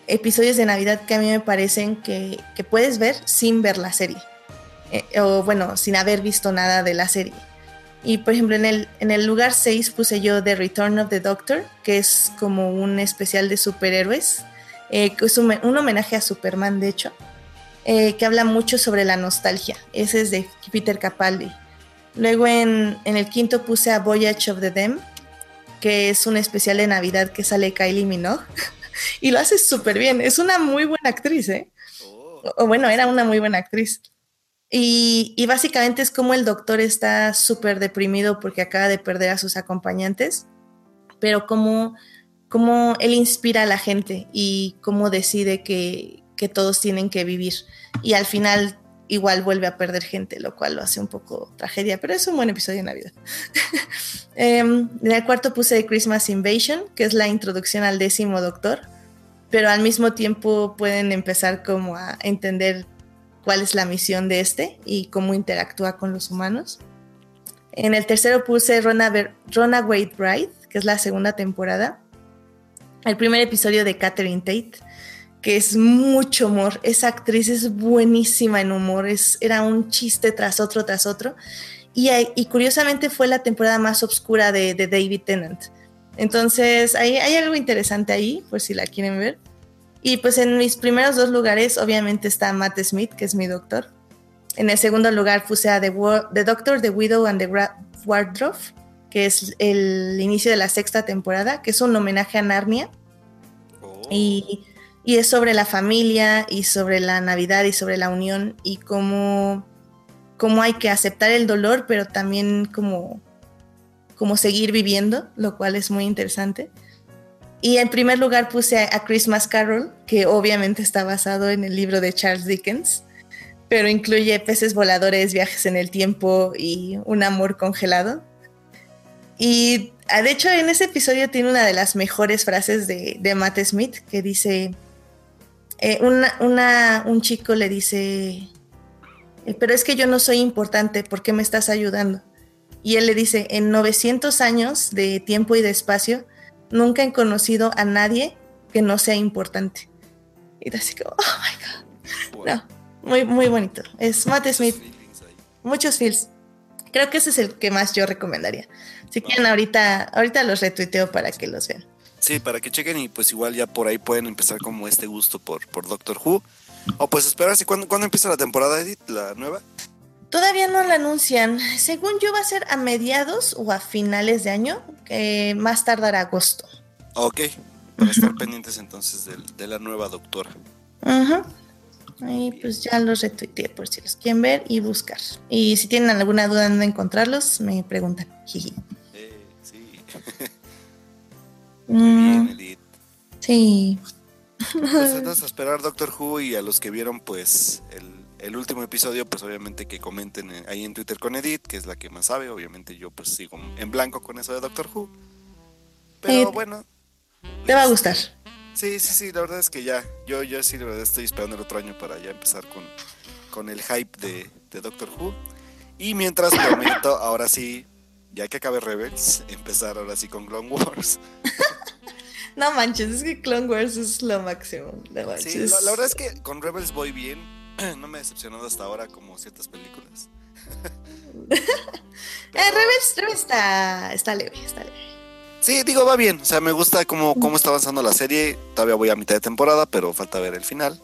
Speaker 1: episodios de Navidad que a mí me parecen que, que puedes ver sin ver la serie. Eh, o bueno, sin haber visto nada de la serie. Y por ejemplo, en el, en el lugar 6 puse yo The Return of the Doctor, que es como un especial de superhéroes, eh, que es un, homenaje a Superman, de hecho, eh, que habla mucho sobre la nostalgia. Ese es de Peter Capaldi. Luego en, en el quinto puse a Voyage of the Dem, que es un especial de Navidad que sale Kylie Minogue. y lo hace súper bien. Es una muy buena actriz, ¿eh? Oh. O, bueno, era una muy buena actriz. Y, básicamente es como el doctor está súper deprimido porque acaba de perder a sus acompañantes, pero como, como él inspira a la gente y cómo decide que, que todos tienen que vivir. Y al final igual vuelve a perder gente, lo cual lo hace un poco tragedia, pero es un buen episodio de Navidad. en el cuarto puse Christmas Invasion, que es la introducción al décimo doctor, pero al mismo tiempo pueden empezar como a entender cuál es la misión de este y cómo interactúa con los humanos. En el tercero puse Runaway Bride, que es la segunda temporada. El primer episodio de Catherine Tate, que es mucho humor. Esa actriz es buenísima en humor. Es, era un chiste tras otro, tras otro. Y, y curiosamente fue la temporada más oscura de, David Tennant. Entonces, hay, hay algo interesante ahí, por si la quieren ver. Y pues en mis primeros dos lugares, obviamente está Matt Smith, que es mi doctor. En el segundo lugar puse a The, The Doctor, The Widow and the Wardrobe, que es el inicio de la sexta temporada, que es un homenaje a Narnia. Oh. Y y es sobre la familia y sobre la Navidad y sobre la unión y cómo, cómo hay que aceptar el dolor, pero también como, como seguir viviendo, lo cual es muy interesante. Y en primer lugar puse a, Christmas Carol, que obviamente está basado en el libro de Charles Dickens, pero incluye peces voladores, viajes en el tiempo y un amor congelado. Y ah, de hecho en ese episodio tiene una de las mejores frases de, de Matt Smith que dice, eh, un chico le dice, eh, pero es que yo no soy importante, ¿por qué me estás ayudando? Y él le dice, en 900 años de tiempo y de espacio, nunca he conocido a nadie que no sea importante. Y así como, oh my God. No, muy, muy bonito. Es Matt Smith. Muchos feels. Creo que ese es el que más yo recomendaría. Si quieren, ahorita, ahorita los retuiteo para que los vean.
Speaker 2: Sí, para que chequen y pues igual ya por ahí pueden empezar como este gusto por, por Doctor Who. O pues esperarse, ¿cuándo, ¿cuándo empieza la temporada, Edith, la nueva?
Speaker 1: Todavía no la anuncian. Según yo va a ser a mediados o a finales de año, que más tardará agosto.
Speaker 2: Ok, para estar pendientes entonces de, la nueva doctora.
Speaker 1: Ajá. Ahí pues ya los retuiteé por si los quieren ver y buscar. Y si tienen alguna duda en encontrarlos, me preguntan.
Speaker 2: Eh, sí.
Speaker 1: Muy bien, mm. Sí.
Speaker 2: Pues entonces a esperar Doctor Who y a los que vieron pues el, último episodio, pues obviamente que comenten ahí en Twitter con Edith, que es la que más sabe. Obviamente yo pues sigo en blanco con eso de Doctor Who. Pero bueno.
Speaker 1: Te va a gustar.
Speaker 2: Sí, sí, sí, la verdad es que ya, yo, yo sí, la verdad estoy esperando el otro año para ya empezar con, con el hype de, de Doctor Who. Y mientras prometo, ahora sí, ya que acabe Rebels, empezar ahora sí con Clone Wars.
Speaker 1: no manches, es que Clone Wars es lo máximo.
Speaker 2: Sí, la, verdad es que con Rebels voy bien. No me he decepcionado hasta ahora como ciertas películas.
Speaker 1: eh, Rebels, está, está leve, está leve.
Speaker 2: Sí, digo, va bien. O sea, me gusta cómo, cómo está avanzando la serie. Todavía voy a mitad de temporada, pero falta ver el final.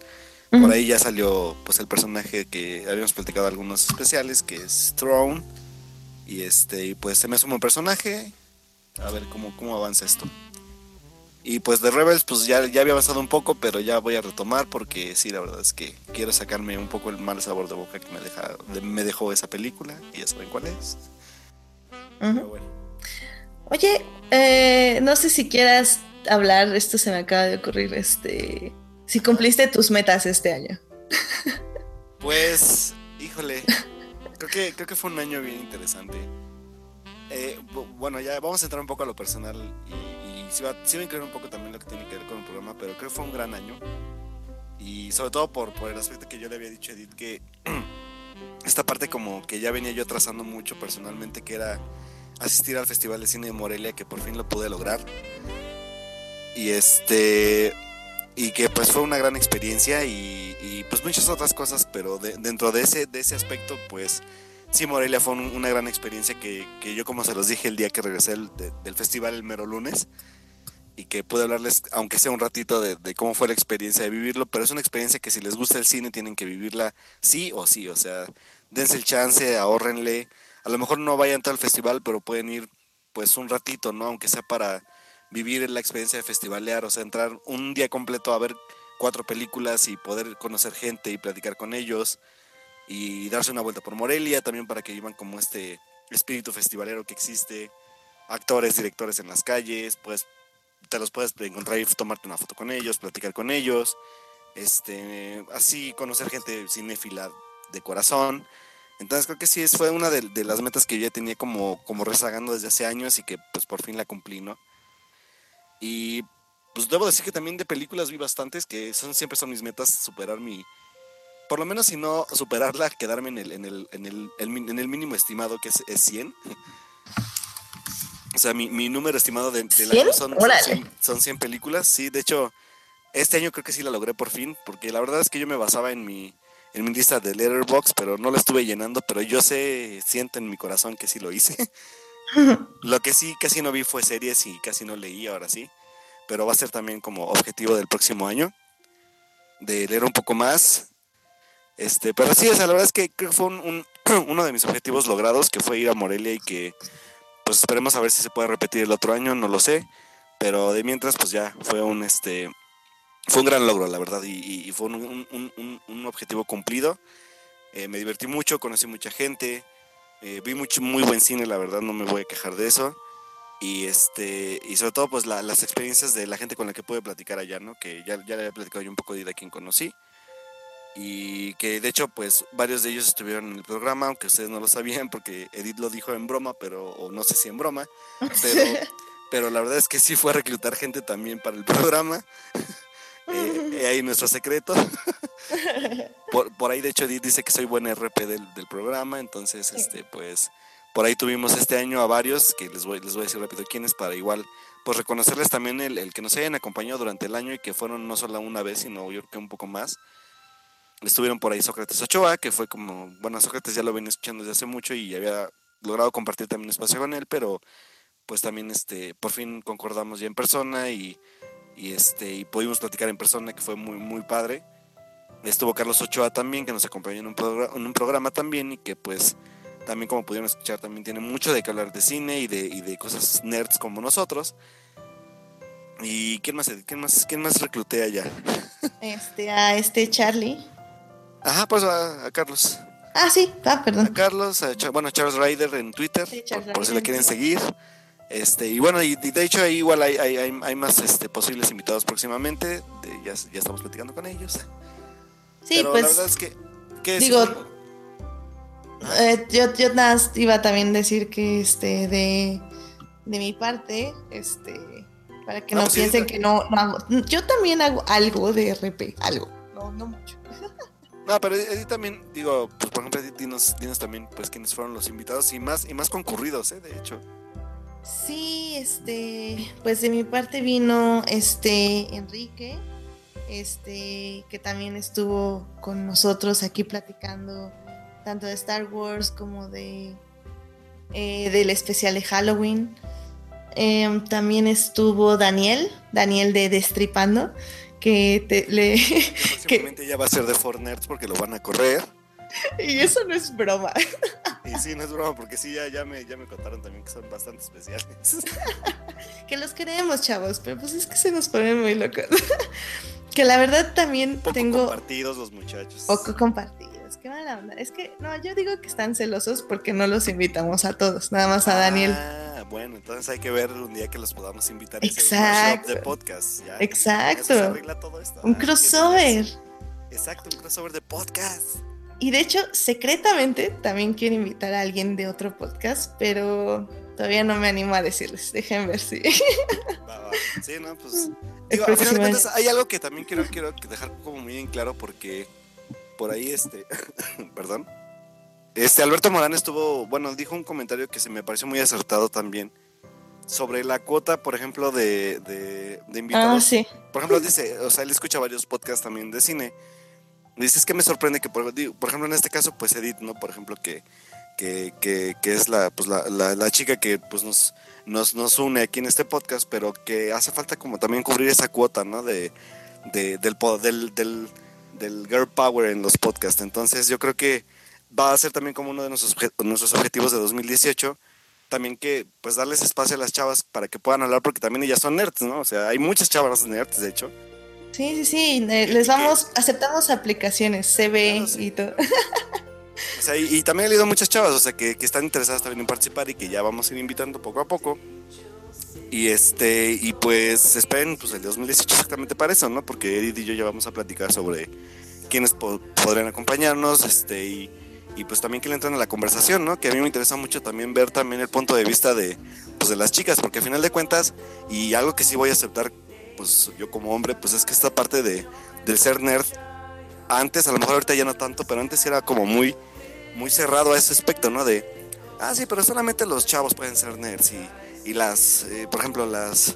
Speaker 2: Por ahí ya salió pues el personaje que habíamos platicado algunos especiales, que es Throne. Y este, pues se me suma un personaje. A ver cómo, cómo avanza esto. Y pues de Rebels, pues ya, ya había avanzado un poco, pero ya voy a retomar porque sí, la verdad es que quiero sacarme un poco el mal sabor de boca que me, deja, me dejó esa película, y ya saben cuál es.
Speaker 1: Oye, eh, no sé si quieras hablar, esto se me acaba de ocurrir, este, si cumpliste tus metas este año.
Speaker 2: Pues, híjole, creo que, creo que fue un año bien interesante. Eh, bueno, ya vamos a entrar un poco a lo personal y, y sí, va, sí, a incluir un poco también lo que tiene que ver con el programa, pero creo que fue un gran año. Y sobre todo por, por el aspecto que yo le había dicho a Edith, que esta parte como que ya venía yo trazando mucho personalmente, que era asistir al Festival de Cine de Morelia, que por fin lo pude lograr. Y este y que pues fue una gran experiencia y, pues muchas otras cosas, pero dentro de ese, de ese aspecto pues sí, Morelia fue una gran experiencia que, yo como se los dije el día que regresé del festival el mero lunes y que pude hablarles, aunque sea un ratito, de, cómo fue la experiencia de vivirlo, pero es una experiencia que si les gusta el cine tienen que vivirla sí o sí, o sea, dense el chance, ahorrenle, a lo mejor no vayan todo el festival, pero pueden ir pues un ratito, ¿no? Aunque sea para vivir la experiencia de festivalear, o sea, entrar un día completo a ver cuatro películas y poder conocer gente y platicar con ellos y darse una vuelta por Morelia también para que vivan como este espíritu festivalero que existe, actores, directores en las calles, pues te los puedes encontrar y tomarte una foto con ellos, platicar con ellos, este, así conocer gente cinéfila de corazón. Entonces creo que sí, fue una de, las metas que yo ya tenía como, como rezagando desde hace años y que pues por fin la cumplí, ¿no? Y pues debo decir que también de películas vi bastantes que son siempre son mis metas superar mi, por lo menos si no superarla, quedarme en el, en el, en el, en el mínimo estimado que es, es 100. O sea, mi, mi número estimado de, de año son, son, 100, películas. Sí, de hecho, este año creo que sí la logré por fin, porque la verdad es que yo me basaba en mi, en mi lista de Letterbox, pero no la estuve llenando, pero yo sé, siento en mi corazón que sí lo hice. lo que sí casi no vi fue series y casi no leí, ahora sí. Pero va a ser también como objetivo del próximo año, de leer un poco más este, pero sí, o sea, la verdad es que creo que fue un, uno de mis objetivos logrados, que fue ir a Morelia y que, pues esperemos a ver si se puede repetir el otro año, no lo sé, pero de mientras, pues ya fue un, este, fue un gran logro, la verdad, y, fue un, objetivo cumplido. Eh, me divertí mucho, conocí mucha gente, eh, vi mucho, muy buen cine, la verdad, no me voy a quejar de eso. Y este, y sobre todo, pues las experiencias de la gente con la que pude platicar allá, ¿no? Que ya, ya le había platicado yo un poco de, de quien conocí y que de hecho pues varios de ellos estuvieron en el programa, aunque ustedes no lo sabían porque Edith lo dijo en broma, pero o no sé si en broma, pero, pero la verdad es que sí fue a reclutar gente también para el programa. eh, ahí nuestro secreto. por, por, ahí de hecho Edith dice que soy buen RP del, del programa, entonces este pues por ahí tuvimos este año a varios, que les voy, les voy a decir rápido quiénes, para igual, pues reconocerles también el, el, que nos hayan acompañado durante el año y que fueron no solo una vez, sino yo creo que un poco más. Estuvieron por ahí Sócrates Ochoa, que fue como, bueno, Sócrates ya lo venía escuchando desde hace mucho y había logrado compartir también espacio con él, pero pues también este, por fin concordamos ya en persona y, y este, y pudimos platicar en persona, que fue muy, muy padre. Estuvo Carlos Ochoa también, que nos acompañó en un, en un programa también y que pues también como pudieron escuchar, también tiene mucho de que hablar de cine y de, y de cosas nerds como nosotros. ¿Y quién más, quién más, quién más recluté allá?
Speaker 1: Este, a este Charlie.
Speaker 2: Ajá, pues a, Carlos.
Speaker 1: Ah, sí, ah, perdón.
Speaker 2: A Carlos, a, bueno, a Charles Ryder en Twitter, por, si le quieren seguir. Este, y bueno, y, de hecho ahí igual hay, hay, hay, más este, posibles invitados próximamente. ya, ya, estamos platicando con ellos.
Speaker 1: Sí, Pero pues. La verdad es que. ¿qué digo, eh, yo, yo nada iba también a decir que este de, de mi parte, este, para que no, pues piensen que no, no hago. Yo también hago algo de RP, algo, no, no mucho.
Speaker 2: No, pero Edith también, digo, pues por ejemplo, Edith, dinos, también, pues, quiénes fueron los invitados y más, y más concurridos, ¿eh? De hecho.
Speaker 1: Sí, este, pues de mi parte vino, este, Enrique, este, que también estuvo con nosotros aquí platicando tanto de Star Wars como de, eh, del especial de Halloween. Em, también estuvo Daniel, Daniel de Destripando, que te, le...
Speaker 2: que ya va a ser de Fortnite porque lo van a correr.
Speaker 1: Y eso no es broma.
Speaker 2: Y sí, no es broma, porque sí, ya, ya, me, ya me contaron también que son bastante especiales.
Speaker 1: que los queremos, chavos, pero pues es que se nos ponen muy locos. que la verdad también
Speaker 2: Poco
Speaker 1: tengo...
Speaker 2: compartidos los muchachos.
Speaker 1: Poco compartidos, qué mala onda. Es que, no, yo digo que están celosos porque no los invitamos a todos, nada más a Daniel.
Speaker 2: Ah, bueno, entonces hay que ver un día que los podamos invitar.
Speaker 1: Exacto.
Speaker 2: de podcast. ¿ya?
Speaker 1: Exacto.
Speaker 2: todo esto.
Speaker 1: Un crossover.
Speaker 2: Exacto, un crossover de podcast.
Speaker 1: Y de hecho, secretamente también quiero invitar a alguien de otro podcast, pero todavía no me animo a decirles. Dejen ver si.
Speaker 2: Va. Sí, no, pues. Digo, al final de cuentas, hay algo que también quiero, quiero dejar como muy en claro porque por ahí, este. perdón. Este Alberto Morán estuvo, bueno, dijo un comentario que se me pareció muy acertado también sobre la cuota, por ejemplo, de, de, de invitados.
Speaker 1: Ah, sí.
Speaker 2: Por ejemplo, dice, o sea, él escucha varios podcasts también de cine Dices que me sorprende que, por, por, ejemplo, en este caso, pues Edith, ¿no? Por ejemplo, que, que, que, que es la, pues, la, la, chica que pues, nos, nos, nos, une aquí en este podcast, pero que hace falta como también cubrir esa cuota, ¿no? De, de del, del, del, del, girl power en los podcasts. Entonces yo creo que va a ser también como uno de nuestros, nuestros objetivos de 2018 también que pues darles espacio a las chavas para que puedan hablar porque también ellas son nerds, ¿no? O sea, hay muchas chavas nerds, de hecho,
Speaker 1: Sí, sí, sí, les vamos, aceptamos aplicaciones, CB y todo.
Speaker 2: O sea, y, también he leído muchas chavas, o sea, que, están interesadas también en participar y que ya vamos a ir invitando poco a poco. Y este, y pues esperen pues el 2018 exactamente para eso, ¿no? Porque Edith y yo ya vamos a platicar sobre quiénes podrían acompañarnos, este, y, y, pues también que le entran a la conversación, ¿no? Que a mí me interesa mucho también ver también el punto de vista de, pues, de las chicas, porque al final de cuentas, y algo que sí voy a aceptar pues yo como hombre, pues es que esta parte de, del ser nerd, antes, a lo mejor ahorita ya no tanto, pero antes era como muy, muy cerrado a ese aspecto, ¿no? De, ah, sí, pero solamente los chavos pueden ser nerds y, y las, eh, por ejemplo, las,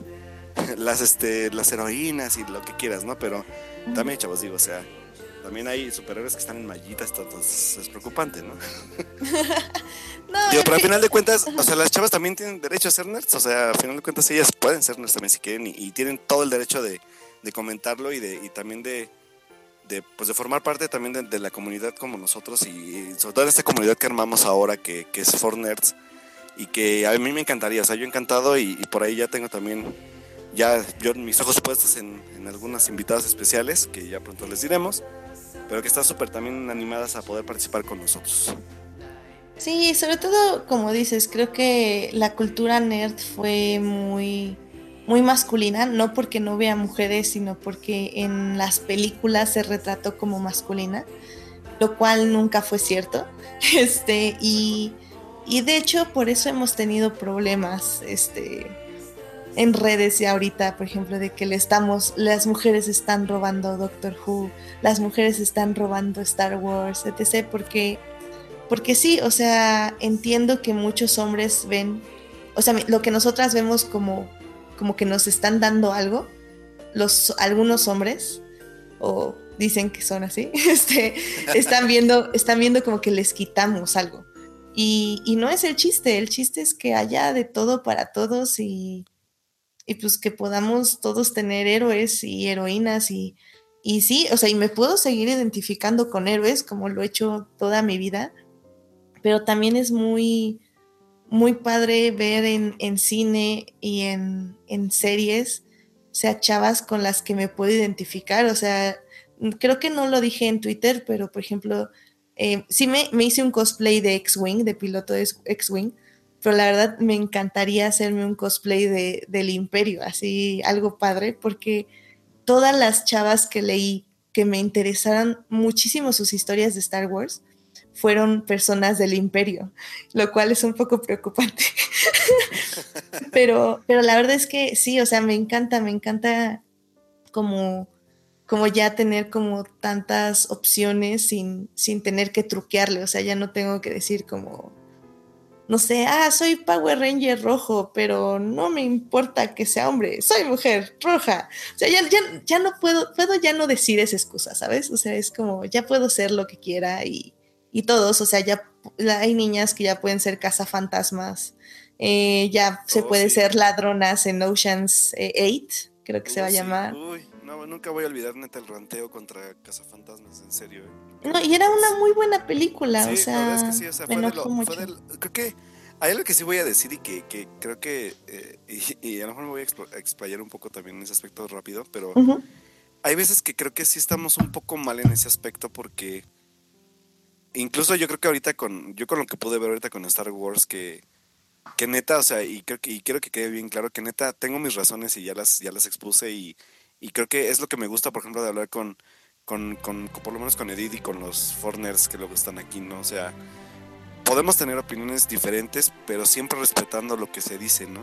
Speaker 2: las, este, las heroínas y lo que quieras, ¿no? Pero también, chavos, digo, o sea, también hay superhéroes que están en mallitas, entonces es preocupante, ¿no? no pero al final de cuentas, o sea, las chavas también tienen derecho a ser nerds, o sea, al final de cuentas ellas pueden ser nerds también si quieren y, tienen todo el derecho de, comentarlo y, de, y también de, de, pues de formar parte también de, la comunidad como nosotros y, sobre todo en esta comunidad que armamos ahora que, que es For Nerds y que a mí me encantaría, o sea, yo encantado y, por ahí ya tengo también ya yo mis ojos puestos en, en algunas invitadas especiales que ya pronto les diremos pero que están súper también animadas a poder participar con nosotros.
Speaker 1: Sí, sobre todo, como dices, creo que la cultura nerd fue muy, muy masculina, no porque no vea mujeres, sino porque en las películas se retrató como masculina, lo cual nunca fue cierto. Este, y, y de hecho, por eso hemos tenido problemas, este, en redes y ahorita, por ejemplo, de que le estamos, las mujeres están robando Doctor Who, las mujeres están robando Star Wars, etc. Porque, porque sí, o sea, entiendo que muchos hombres ven, o sea, lo que nosotras vemos como, como que nos están dando algo, los, algunos hombres, o dicen que son así, este, están viendo, están viendo como que les quitamos algo. Y, y no es el chiste, el chiste es que haya de todo para todos y, y pues que podamos todos tener héroes y heroínas y, y sí, o sea, y me puedo seguir identificando con héroes como lo he hecho toda mi vida, pero también es muy, muy padre ver en, en cine y en, en, series, o sea, chavas con las que me puedo identificar, o sea, creo que no lo dije en Twitter, pero por ejemplo, eh, sí me, me, hice un cosplay de X-Wing, de piloto de X-Wing, pero la verdad me encantaría hacerme un cosplay de, del imperio, así algo padre, porque todas las chavas que leí que me interesaran muchísimo sus historias de Star Wars fueron personas del imperio, lo cual es un poco preocupante. pero, pero la verdad es que sí, o sea, me encanta, me encanta como, como ya tener como tantas opciones sin, sin tener que truquearle, o sea, ya no tengo que decir como no sé, ah, soy Power Ranger rojo, pero no me importa que sea hombre, soy mujer roja. O sea, ya, ya, no puedo, puedo ya no decir esa excusa, ¿sabes? O sea, es como, ya puedo ser lo que quiera y, y todos, o sea, ya hay niñas que ya pueden ser cazafantasmas, eh, ya se oh, puede ser ladronas en Oceans 8, creo que se va a llamar.
Speaker 2: Uy, no, nunca voy a olvidar neta el ranteo contra Cazafantasmas, en serio.
Speaker 1: ¿eh? No, y era una muy buena película, o sea.
Speaker 2: es que sí, o sea, fue, de lo, fue del, creo que hay algo que sí voy a decir y que, que creo que, eh, y, a lo mejor me voy a explayar un poco también en ese aspecto rápido, pero hay veces que creo que sí estamos un poco mal en ese aspecto porque incluso yo creo que ahorita con, yo con lo que pude ver ahorita con Star Wars, que, que neta, o sea, y creo que, y quiero que quede bien claro que neta tengo mis razones y ya las, ya las expuse y, y creo que es lo que me gusta, por ejemplo, de hablar con, con, con, por lo menos con Edith y con los foreigners que luego están aquí, ¿no? O sea, podemos tener opiniones diferentes, pero siempre respetando lo que se dice, ¿no?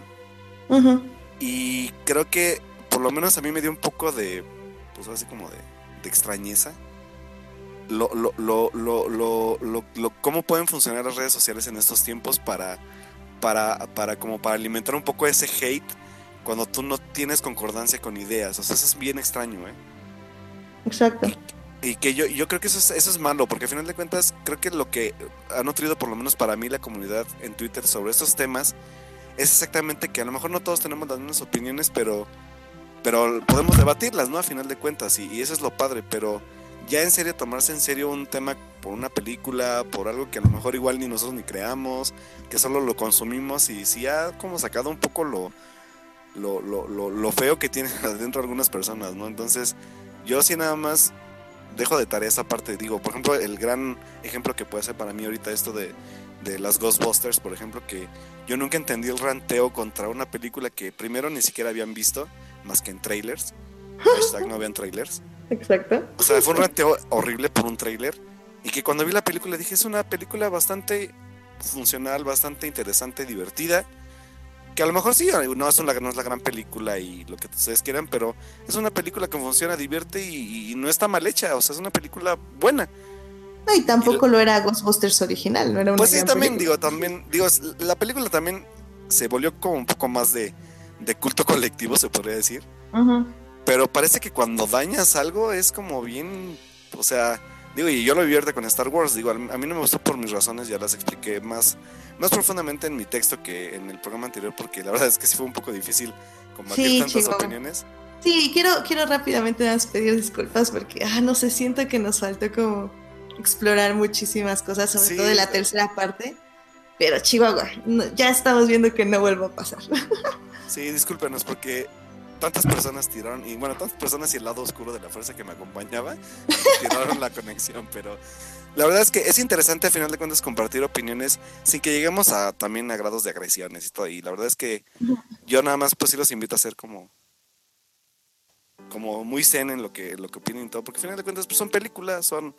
Speaker 2: Y creo que por lo menos a mí me dio un poco de, pues así como de, de extrañeza. Lo, lo, lo, lo, lo, lo, cómo pueden funcionar las redes sociales en estos tiempos para, para, para, como para alimentar un poco ese hate cuando tú no tienes concordancia con ideas. O sea, eso es bien extraño, ¿eh?
Speaker 1: Exacto.
Speaker 2: Y que yo, yo creo que eso es, eso es malo, porque al final de cuentas creo que lo que ha nutrido por lo menos para mí la comunidad en Twitter sobre estos temas es exactamente que a lo mejor no todos tenemos las mismas opiniones, pero, pero podemos debatirlas, ¿no? A final de cuentas, y, y eso es lo padre, pero ya en serio tomarse en serio un tema por una película, por algo que a lo mejor igual ni nosotros ni creamos, que solo lo consumimos y si ha como sacado un poco lo, lo, lo, lo, lo feo que tienen adentro algunas personas, ¿no? Entonces, yo sí nada más dejo de tarea esa parte. Digo, por ejemplo, el gran ejemplo que puede ser para mí ahorita esto de, de las Ghostbusters, por ejemplo, que yo nunca entendí el ranteo contra una película que primero ni siquiera habían visto, más que en trailers. Hashtag no vean trailers.
Speaker 1: Exacto.
Speaker 2: O sea, fue un ranteo horrible por un trailer. Y que cuando vi la película dije, es una película bastante funcional, bastante interesante, divertida que a lo mejor sí, no es, una, no es la gran película y lo que ustedes quieran, pero es una película que funciona, divierte y, no está mal hecha, o sea, es una película buena.
Speaker 1: No, y tampoco lo era Ghostbusters original, no era una
Speaker 2: Pues sí, también, digo, también, digo, la película también se volvió como un poco más de, de culto colectivo, se podría decir. Pero parece que cuando dañas algo es como bien, o sea, digo, y yo lo vivierte con Star Wars, digo, a mí no me gustó por mis razones, ya las expliqué más más profundamente en mi texto que en el programa anterior, porque la verdad es que sí fue un poco difícil combatir tantas opiniones.
Speaker 1: Sí, quiero, quiero rápidamente pedir disculpas porque, ah, no sé, siento que nos faltó como explorar muchísimas cosas, sobre todo de la tercera parte. Pero Chihuahua, ya estamos viendo que no vuelva a pasar.
Speaker 2: Sí, discúlpenos porque tantas personas tiraron, y bueno, tantas personas y el lado oscuro de la fuerza que me acompañaba, tiraron la conexión, pero la verdad es que es interesante a final de cuentas compartir opiniones sin que lleguemos a también a grados de agresiones y todo. Y la verdad es que yo nada más pues sí los invito a ser como como muy zen en lo que lo que opinen y todo, porque a final de cuentas pues son películas, son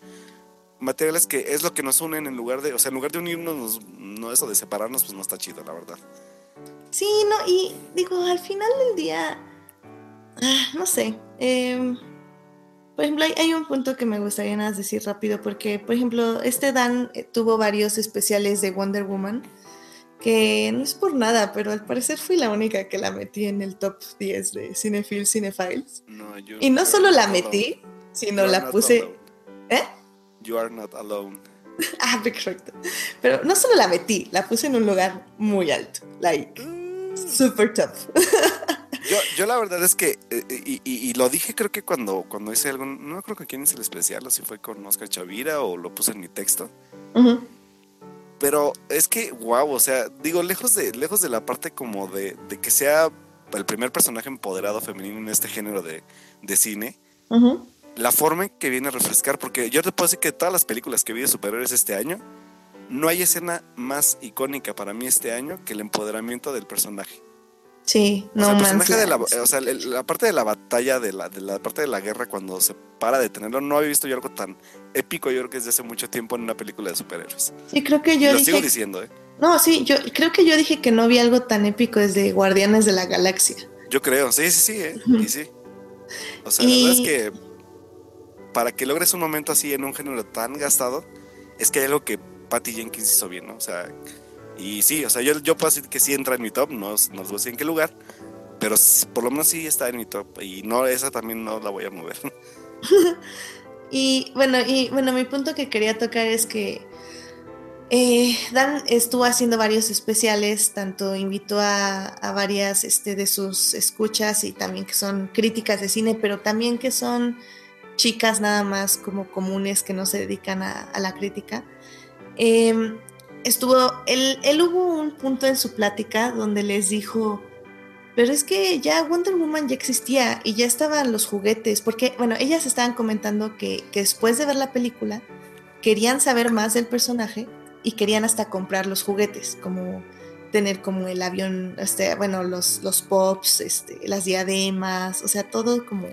Speaker 2: materiales que es lo que nos unen en lugar de, o sea, en lugar de unirnos, no eso de separarnos, pues no está chido, la verdad.
Speaker 1: Sí, no, y digo, al final del día, ah, no sé, eh, por ejemplo, hay, un punto que me gustaría nada decir rápido, porque, por ejemplo, este Dan eh, tuvo varios especiales de Wonder Woman, que no es por nada, pero al parecer fui la única que la metí en el top 10 de Cinefiles, Cinefiles. y no solo la metí, sino la puse... ¿Eh?
Speaker 2: You are not alone.
Speaker 1: ah, perfecto. Pero no solo la metí, la puse en un lugar muy alto, like, mm. super top.
Speaker 2: Yo, yo la verdad es que, eh, y, y, lo dije creo que cuando, cuando hice algún, no creo que quién hice el especial, o si fue con Oscar Chavira o lo puse en mi texto. Pero es que, wow, o sea, digo, lejos de, lejos de la parte como de, de que sea el primer personaje empoderado femenino en este género de, de cine, la forma en que viene a refrescar, porque yo te puedo decir que todas las películas que vi de superhéroes este año, no hay escena más icónica para mí este año que el empoderamiento del personaje.
Speaker 1: Sí, no
Speaker 2: o sea, de la, o sea, la parte de la batalla, de la, de la parte de la guerra, cuando se para de tenerlo, no había visto yo algo tan épico, yo creo que desde hace mucho tiempo en una película de superhéroes.
Speaker 1: Sí, creo que yo
Speaker 2: lo sigo diciendo, ¿eh?
Speaker 1: No, sí, yo creo que yo dije que no vi algo tan épico desde Guardianes de la Galaxia.
Speaker 2: Yo creo, sí, sí, sí, ¿eh? Y sí. O sea, la verdad es que para que logres un momento así en un género tan gastado, es que hay algo que Patty Jenkins hizo bien, ¿no? O sea, y sí, o sea, yo, yo puedo decir que sí entra en mi top, no, no sé decir en qué lugar, pero por lo menos sí está en mi top. Y no, esa también no la voy a mover.
Speaker 1: y bueno, y bueno, mi punto que quería tocar es que eh, Dan estuvo haciendo varios especiales, tanto invitó a, varias este, de sus escuchas y también que son críticas de cine, pero también que son chicas nada más como comunes que no se dedican a, la crítica. Em, estuvo, él, él hubo un punto en su plática donde les dijo, pero es que ya Wonder Woman ya existía y ya estaban los juguetes, porque, bueno, ellas estaban comentando que, que después de ver la película querían saber más del personaje y querían hasta comprar los juguetes, como tener como el avión, este, bueno, los, los pops, este, las diademas, o sea, todo como,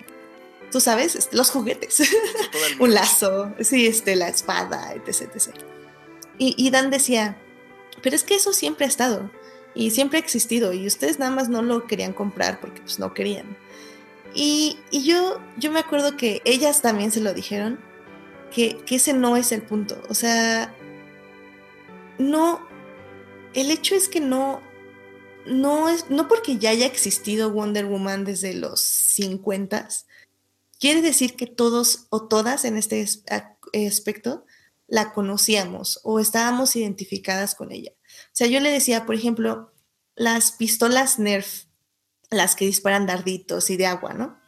Speaker 1: tú sabes, este, los juguetes, un lazo, sí, este, la espada, etc. etc. Y, Dan decía, pero es que eso siempre ha estado y siempre ha existido y ustedes nada más no lo querían comprar porque pues no querían. Y, y yo, yo me acuerdo que ellas también se lo dijeron, que, que ese no es el punto, o sea, no, el hecho es que no, no es, no porque ya haya existido Wonder Woman desde los 50, quiere decir que todos o todas en este aspecto la conocíamos o estábamos identificadas con ella. O sea, yo le decía, por ejemplo, las pistolas Nerf, las que disparan darditos y de agua, ¿no?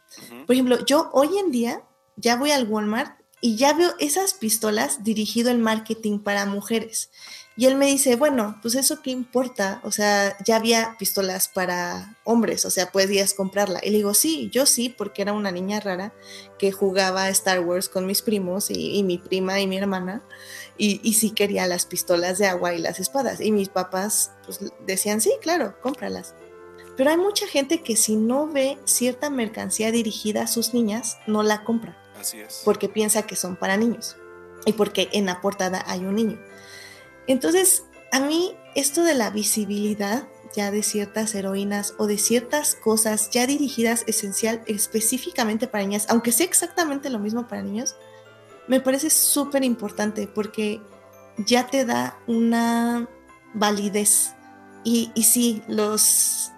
Speaker 1: Por ejemplo, yo hoy en día ya voy al Walmart y ya veo esas pistolas dirigido el marketing para mujeres. Y él me dice, bueno, pues eso qué importa, o sea, ya había pistolas para hombres, o sea, podías comprarla. Y le digo, sí, yo sí, porque era una niña rara que jugaba Star Wars con mis primos y, mi prima y mi hermana, y, y, sí quería las pistolas de agua y las espadas. Y mis papás pues, decían, sí, claro, cómpralas. Pero hay mucha gente que si no ve cierta mercancía dirigida a sus niñas, no la compra.
Speaker 2: Así es.
Speaker 1: Porque piensa que son para niños y porque en la portada hay un niño. Entonces, a mí esto de la visibilidad ya de ciertas heroínas o de ciertas cosas ya dirigidas esencial específicamente para niñas, aunque sea exactamente lo mismo para niños, me parece súper importante porque ya te da una validez. Y, sí, los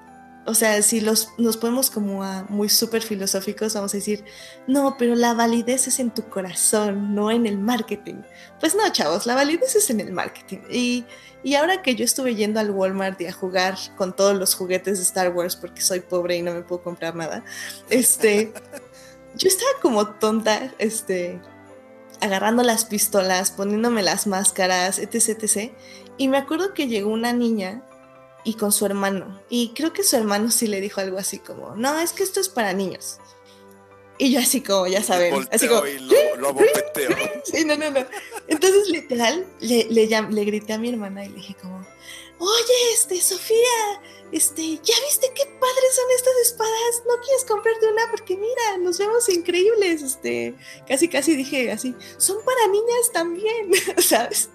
Speaker 1: o sea, si los, nos ponemos como a muy súper filosóficos, vamos a decir, no, pero la validez es en tu corazón, no en el marketing. Pues no, chavos, la validez es en el marketing. Y, y ahora que yo estuve yendo al Walmart y a jugar con todos los juguetes de Star Wars porque soy pobre y no me puedo comprar nada, este, yo estaba como tonta, este, agarrando las pistolas, poniéndome las máscaras, etc, etc. Y me acuerdo que llegó una niña y con su hermano. Y creo que su hermano sí le dijo algo así como, no, es que esto es para niños. Y yo así como, ya saben, así como...
Speaker 2: Y lo, lo
Speaker 1: sí, no, no, no. Entonces, literal, le, le, le, grité a mi hermana y le dije como, oye, este, Sofía, este, ¿ya viste qué padres son estas espadas? ¿No quieres comprarte una? Porque mira, nos vemos increíbles, este, casi, casi dije así, son para niñas también, ¿sabes?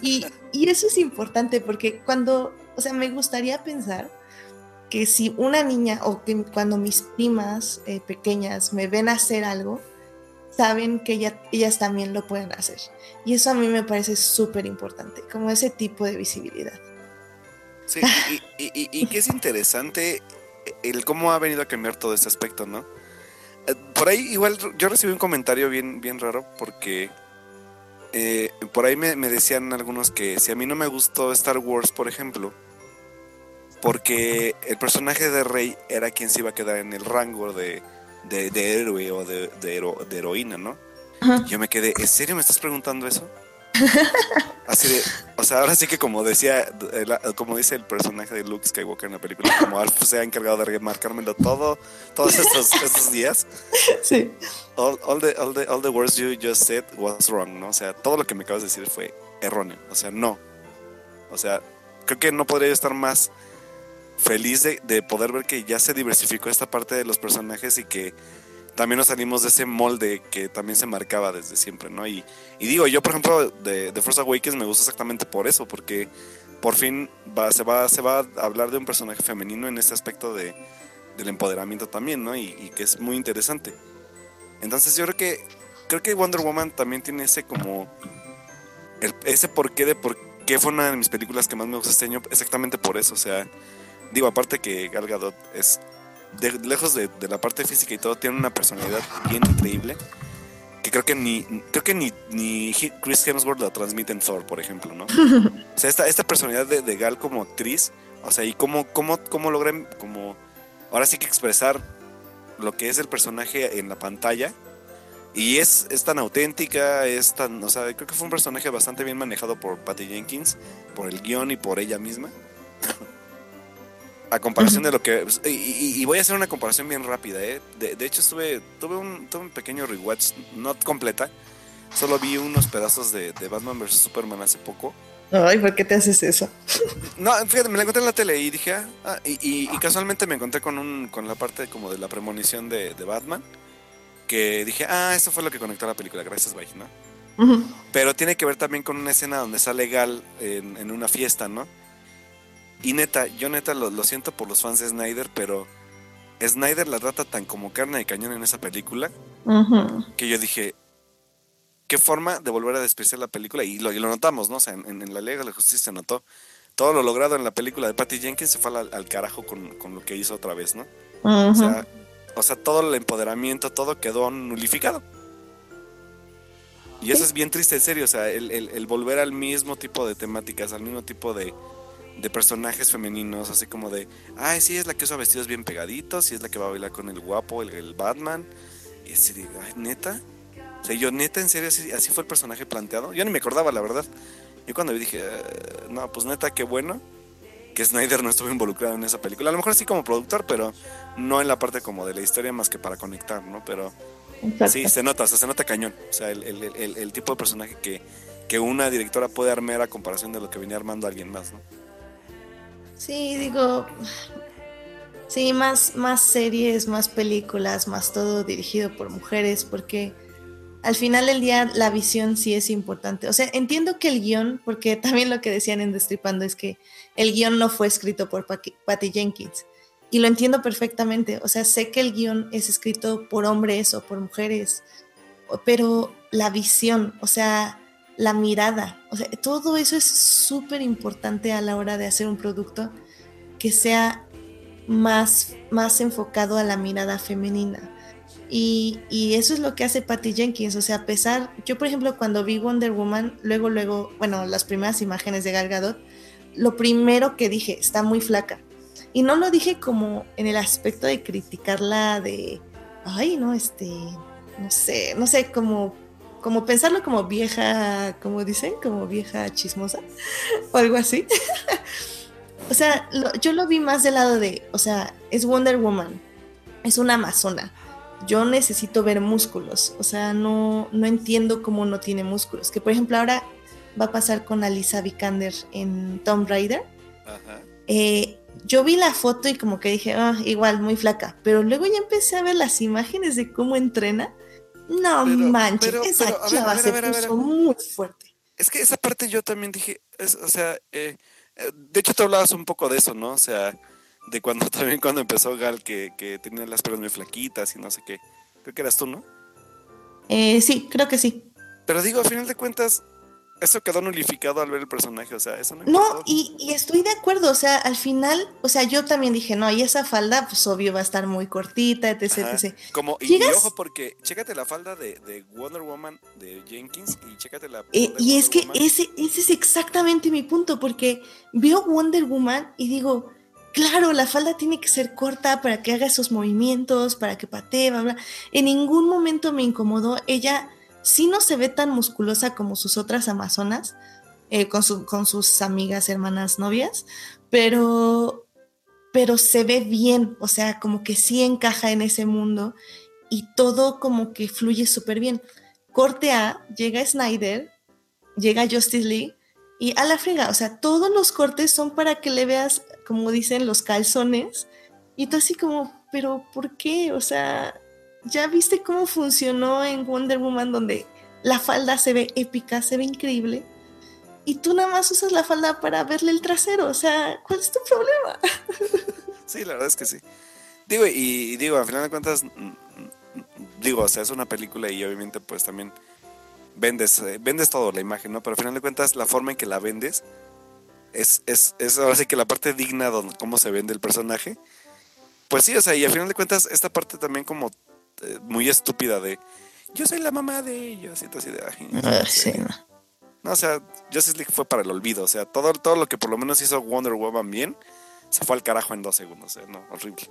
Speaker 1: Y, y eso es importante porque cuando o sea, me gustaría pensar que si una niña o que cuando mis primas eh, pequeñas me ven hacer algo, saben que ellas también lo pueden hacer. Y eso a mí me parece súper importante, como ese tipo de visibilidad.
Speaker 2: Sí, y, y, que es interesante el cómo ha venido a cambiar todo este aspecto, ¿no? Eh, por ahí igual yo recibí un comentario bien, bien raro porque eh, por ahí me, me, decían algunos que si a mí no me gustó Star Wars, por ejemplo, porque el personaje de Rey era quien se iba a quedar en el rango de, de, héroe o de, de, heroína, ¿no? Yo me quedé, ¿en serio me estás preguntando eso? Así de, o sea, ahora sí que como decía, como dice el personaje de Luke Skywalker en la película, como Alf se ha encargado de remarcármelo todo, todos estos, estos días.
Speaker 1: Sí.
Speaker 2: All, all, the, all, the, all the words you just said was wrong, ¿no? O sea, todo lo que me acabas de decir fue erróneo. O sea, no. O sea, creo que no podría estar más feliz de, poder ver que ya se diversificó esta parte de los personajes y que también nos salimos de ese molde que también se marcaba desde siempre, ¿no? Y, digo, yo por ejemplo de, de Force Awakens me gusta exactamente por eso, porque por fin va, se, va, se va a hablar de un personaje femenino en este aspecto de, del empoderamiento también, ¿no? Y, que es muy interesante. Entonces yo creo que creo que Wonder Woman también tiene ese como ese porqué de por qué fue una de mis películas que más me gusta este año, exactamente por eso, o sea, digo, aparte que Gal Gadot es, lejos de, la parte física y todo, tiene una personalidad bien increíble. Que creo que ni creo que ni, ni Chris Hemsworth lo transmite en Thor, por ejemplo, ¿no? o sea, esta, esta personalidad de, Gal como actriz, o sea, y cómo, cómo, cómo logran como ahora sí que expresar lo que es el personaje en la pantalla. Y es, es tan auténtica, es tan, o sea, creo que fue un personaje bastante bien manejado por Patty Jenkins, por el guion y por ella misma. A comparación de lo que... Y, voy a hacer una comparación bien rápida, ¿eh? De, hecho, estuve, tuve, un, tuve un pequeño rewatch, no completa. Solo vi unos pedazos de, Batman vs. Superman hace poco.
Speaker 1: Ay, ¿por qué te haces eso?
Speaker 2: No, fíjate, me la encontré en la tele y dije, ah, ah y, casualmente me encontré con un con la parte como de la premonición de, Batman, que dije, ah, esto fue lo que conectó a la película, gracias, bye, ¿no? Pero tiene que ver también con una escena donde sale Gal en, en una fiesta, ¿no? Y neta, yo neta lo, siento por los fans de Snyder, pero Snyder la trata tan como carne de cañón en esa película que yo dije, qué forma de volver a despreciar la película. Y lo, lo notamos, ¿no? O sea, en, la Liga de la Justicia se notó. Todo lo logrado en la película de Patty Jenkins se fue al, carajo con, lo que hizo otra vez, ¿no? o, sea, o sea, todo el empoderamiento, todo quedó nulificado. Y eso es bien triste, en serio. O sea, el volver al mismo tipo de temáticas, al mismo tipo de, de personajes femeninos, así como de, ay, sí, es la que usa vestidos bien pegaditos, sí es la que va a bailar con el guapo, el, Batman. Y así digo, ay, neta. O sea, yo neta, en serio, así, fue el personaje planteado. Yo ni me acordaba, la verdad. Yo cuando vi dije, ah, no, pues neta, qué bueno que Snyder no estuvo involucrado en esa película. A lo mejor sí como productor, pero no en la parte como de la historia más que para conectar, ¿no? Pero sí, se nota, o sea, se nota cañón. O sea, el, el, el tipo de personaje que, que una directora puede armar a comparación de lo que venía armando alguien más, ¿no?
Speaker 1: Sí, digo, sí, más, más series, más películas, más todo dirigido por mujeres, porque al final del día la visión sí es importante. O sea, entiendo que el guion, porque también lo que decían en Destripando es que el guion no fue escrito por Patty Jenkins. Y lo entiendo perfectamente. O sea, sé que el guion es escrito por hombres o por mujeres, pero la visión, o sea, la mirada. O sea, todo eso es súper importante a la hora de hacer un producto que sea más, más enfocado a la mirada femenina. Y, eso es lo que hace Patty Jenkins. O sea, a pesar, yo por ejemplo cuando vi Wonder Woman, luego, luego, bueno, las primeras imágenes de Gal Gadot, lo primero que dije, está muy flaca. Y no lo dije como en el aspecto de criticarla de, ay, no, este, no sé, no sé, como como pensarlo como vieja, como dicen, como vieja chismosa o algo así. o sea, yo lo vi más del lado de, o sea, es Wonder Woman, es una amazona. Yo necesito ver músculos, o sea, no, no entiendo cómo no tiene músculos. Que por ejemplo ahora va a pasar con Alisa Vikander en Tomb Raider. Eh, yo vi la foto y como que dije, ah, igual, muy flaca. Pero luego ya empecé a ver las imágenes de cómo entrena no manches, esa chava se puso muy fuerte.
Speaker 2: Es que esa parte yo también dije, o sea, eh, eh, de hecho te hablabas un poco de eso, ¿no? O sea, de cuando también cuando empezó Gal que, que tenía las piernas muy flaquitas y no sé qué. Creo que eras tú, ¿no?
Speaker 1: Eh, sí, creo que sí.
Speaker 2: Pero digo, a final de cuentas, eso quedó nulificado al ver el personaje, o sea, eso no.
Speaker 1: No, y, y, estoy de acuerdo, o sea, al final, o sea, yo también dije, no, y esa falda, pues obvio va a estar muy cortita, etc, etc.
Speaker 2: Como, y, ojo, porque chécate la falda de, Wonder Woman de Jenkins y chécate la.
Speaker 1: Eh, y es que ese, ese es exactamente mi punto, porque veo Wonder Woman y digo, claro, la falda tiene que ser corta para que haga esos movimientos, para que patee, bla, bla. En ningún momento me incomodó. Ella sí no se ve tan musculosa como sus otras amazonas, eh, con, con, sus amigas, hermanas, novias, pero, pero se ve bien, o sea, como que sí encaja en ese mundo y todo como que fluye súper bien. Corte A, llega Snyder, llega Justice League y a la frega, o sea, todos los cortes son para que le veas, como dicen, los calzones y tú así como, pero ¿por qué? O sea, ¿Ya viste cómo funcionó en Wonder Woman donde la falda se ve épica, se ve increíble? Y tú nada más usas la falda para verle el trasero. O sea, ¿cuál es tu problema?
Speaker 2: Sí, la verdad es que sí. Digo, y, digo, al final de cuentas, mm, mm, digo, o sea, es una película y obviamente pues también vendes, eh, vendes todo, la imagen, ¿no? Pero al final de cuentas, la forma en que la vendes es, es, ahora sí que la parte digna de cómo se vende el personaje. Pues sí, o sea, y al final de cuentas, esta parte también como muy estúpida de yo soy la mamá de ellos. Y así de,
Speaker 1: ah, sí, no.
Speaker 2: no. o sea, Justice League fue para el olvido. O sea, todo, todo lo que por lo menos hizo Wonder Woman bien, se fue al carajo en dos segundos. ¿eh? No, horrible.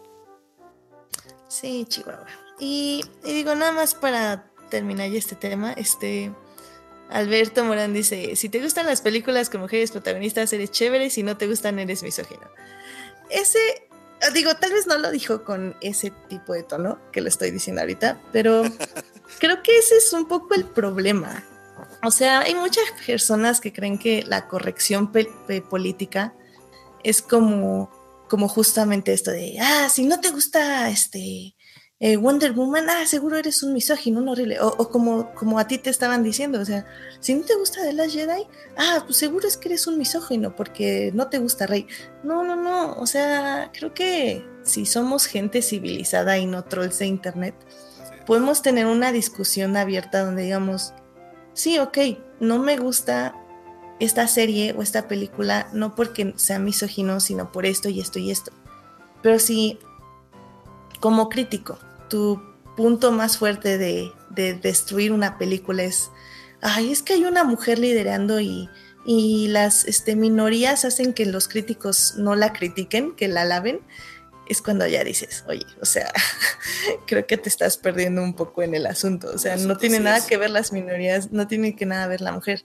Speaker 1: Sí, Chihuahua. Y, y, digo, nada más para terminar ya este tema, este. Alberto Morán dice: Si te gustan las películas con mujeres protagonistas, eres chévere. Si no te gustan, eres misógino. Ese Ah, digo, tal vez no lo dijo con ese tipo de tono que lo estoy diciendo ahorita, pero creo que ese es un poco el problema. O sea, hay muchas personas que creen que la corrección política es como, como justamente esto de, ah, si no te gusta este eh, Wonder Woman, ah, seguro eres un misógino, un horrible. O, como, como a ti te estaban diciendo, o sea, si no te gusta The Last Jedi, ah, pues seguro es que eres un misógino porque no te gusta Rey. No, no, no, o sea, creo que si somos gente civilizada y no trolls de internet, podemos tener una discusión abierta donde digamos, sí, ok, no me gusta esta serie o esta película, no porque sea misógino, sino por esto y esto y esto. Pero si como crítico tu punto más fuerte de, destruir una película es, ay, es que hay una mujer liderando y, las este, minorías hacen que los críticos no la critiquen, que la alaben, es cuando ya dices, oye, o sea, creo que te estás perdiendo un poco en el asunto. O sea, no tiene nada que ver las minorías, no tiene que nada ver la mujer.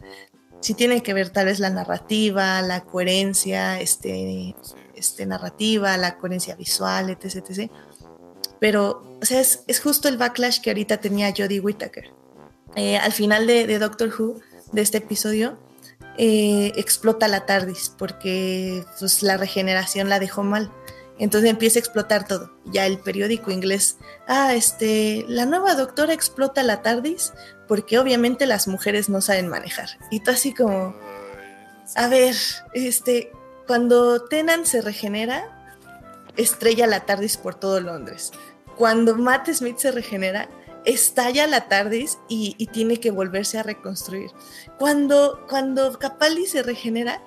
Speaker 1: Sí tiene que ver tal vez la narrativa, la coherencia, este, este narrativa, la coherencia visual, etc, etc. Pero, o sea, es, justo el backlash que ahorita tenía Jodie Whittaker. Eh, al final de, Doctor Who, de este episodio, eh, explota la TARDIS porque pues, la regeneración la dejó mal. Entonces empieza a explotar todo. Ya el periódico inglés, ah, este, la nueva doctora explota la TARDIS porque obviamente las mujeres no saben manejar. Y tú así como, a ver, este, cuando Tenan se regenera, estrella la TARDIS por todo Londres. Cuando Matt Smith se regenera, estalla la TARDIS y, tiene que volverse a reconstruir. Cuando, cuando Capaldi se regenera,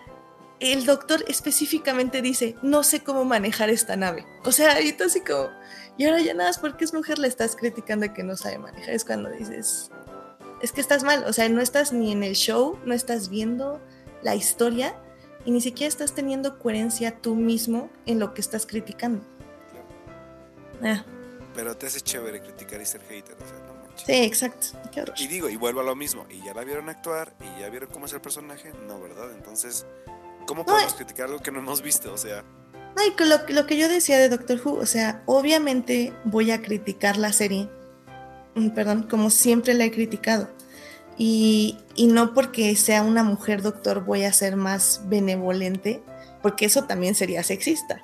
Speaker 1: el doctor específicamente dice, no sé cómo manejar esta nave. O sea, y tú así como, y ahora ya nada más porque es mujer le estás criticando que no sabe manejar. Es cuando dices, es que estás mal, o sea, no estás ni en el show, no estás viendo la historia y ni siquiera estás teniendo coherencia tú mismo en lo que estás criticando.
Speaker 2: Ah. Pero te hace chévere criticar y ser hater, o sea, no manches.
Speaker 1: Sí, exacto.
Speaker 2: Y digo, y vuelvo a lo mismo, y ya la vieron actuar, y ya vieron cómo es el personaje, no, ¿verdad? Entonces, ¿cómo podemos criticar algo que no hemos visto? O sea...
Speaker 1: No, y lo, lo que yo decía de Doctor Who, o sea, obviamente voy a criticar la serie, mm, perdón, como siempre la he criticado y, no porque sea una mujer doctor voy a ser más benevolente, porque eso también sería sexista.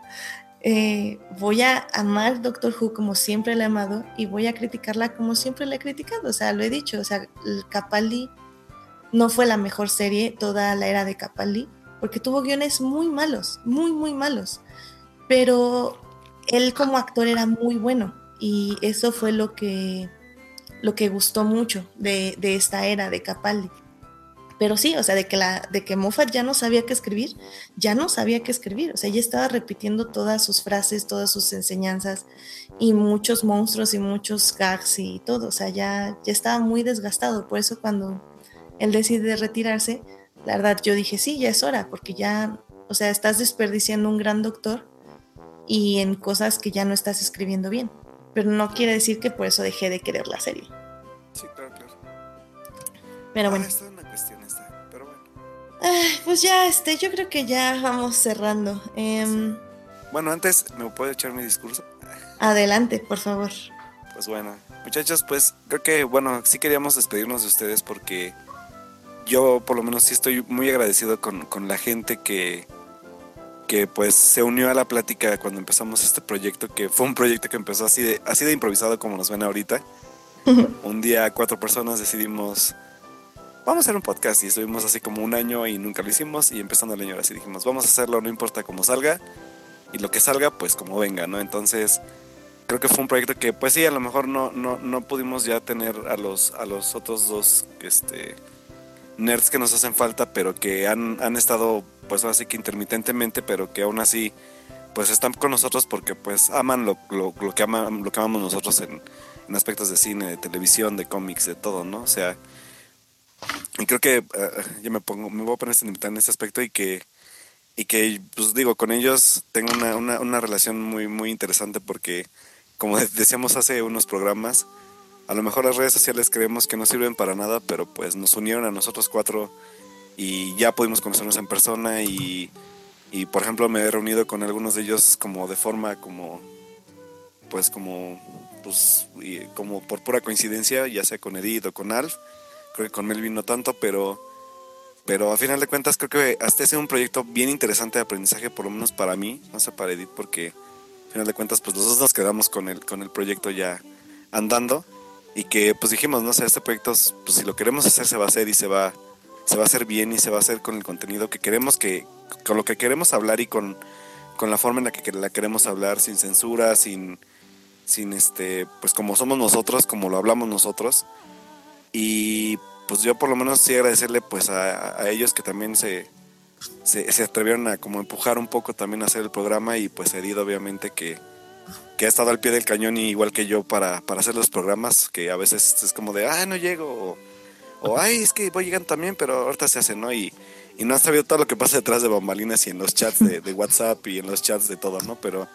Speaker 1: Eh, voy a amar Doctor Who como siempre la he amado y voy a criticarla como siempre la he criticado. O sea, lo he dicho, o sea, Capaldi no fue la mejor serie toda la era de Capaldi, porque tuvo guiones muy malos, muy, muy malos. Pero él como actor era muy bueno y eso fue lo que lo que gustó mucho de, esta era de Capaldi. Pero sí, o sea, de que, la, de que Moffat ya no sabía qué escribir, ya no sabía qué escribir. O sea, ya estaba repitiendo todas sus frases, todas sus enseñanzas y muchos monstruos y muchos gags y todo. O sea, ya, ya estaba muy desgastado. Por eso cuando él decide retirarse, la verdad yo dije, sí, ya es hora, porque ya, o sea, estás desperdiciando un gran doctor y en cosas que ya no estás escribiendo bien pero no quiere decir que por eso dejé de querer la serie.
Speaker 2: Sí, claro, claro.
Speaker 1: Pero bueno.
Speaker 2: Ah, una cuestión esta, pero bueno.
Speaker 1: pues ya, este, yo creo que ya vamos cerrando. Em,
Speaker 2: bueno, antes, ¿me puedo echar mi discurso?
Speaker 1: Adelante, por favor.
Speaker 2: Pues bueno, muchachos, pues creo que, bueno, sí queríamos despedirnos de ustedes porque yo por lo menos sí estoy muy agradecido con, con la gente que, que pues se unió a la plática cuando empezamos este proyecto, que fue un proyecto que empezó así de, así de improvisado como nos ven ahorita. un día cuatro personas decidimos, vamos a hacer un podcast y estuvimos así como un año y nunca lo hicimos y empezando el año así dijimos, vamos a hacerlo, no importa cómo salga y lo que salga pues como venga, ¿no? Entonces creo que fue un proyecto que pues sí, a lo mejor no, no, no pudimos ya tener a los, a los otros dos este, nerds que nos hacen falta, pero que han, han estado pues así que intermitentemente, pero que aún así pues están con nosotros porque pues aman lo, lo, que, aman, lo que amamos nosotros en, en aspectos de cine, de televisión, de cómics, de todo, ¿no? O sea, y creo que uh, yo me pongo, me voy a poner en ese aspecto y que, y que, pues digo, con ellos tengo una, una, una relación muy, muy interesante porque, como decíamos hace unos programas, a lo mejor las redes sociales creemos que no sirven para nada, pero pues nos unieron a nosotros cuatro y ya pudimos conocernos en persona y, y por ejemplo me he reunido con algunos de ellos como de forma como pues como pues como por pura coincidencia, ya sea con Edith o con Alf, creo que con Melvin no tanto, pero pero a final de cuentas creo que hasta ha sido un proyecto bien interesante de aprendizaje, por lo menos para mí, no sé para Edith, porque a final de cuentas pues los dos nos quedamos con el, con el proyecto ya andando y que pues dijimos, no sé, este proyecto, pues si lo queremos hacer se va a hacer y se va, se va a hacer bien y se va a hacer con el contenido que queremos que, con lo que queremos hablar y con, con la forma en la que la queremos hablar, sin censura, sin, sin este, pues como somos nosotros, como lo hablamos nosotros. Y pues yo por lo menos sí agradecerle pues a, ellos que también se, se, se, atrevieron a como empujar un poco también a hacer el programa y pues Edith obviamente que que ha estado al pie del cañón igual que yo para, para hacer los programas, que a veces es como de, ah, no llego, ay, es que voy llegando también, pero ahorita se hace, ¿no? Y, y no has sabido todo lo que pasa detrás de bambalinas y en los chats de, de, WhatsApp y en los chats de todo, ¿no? Pero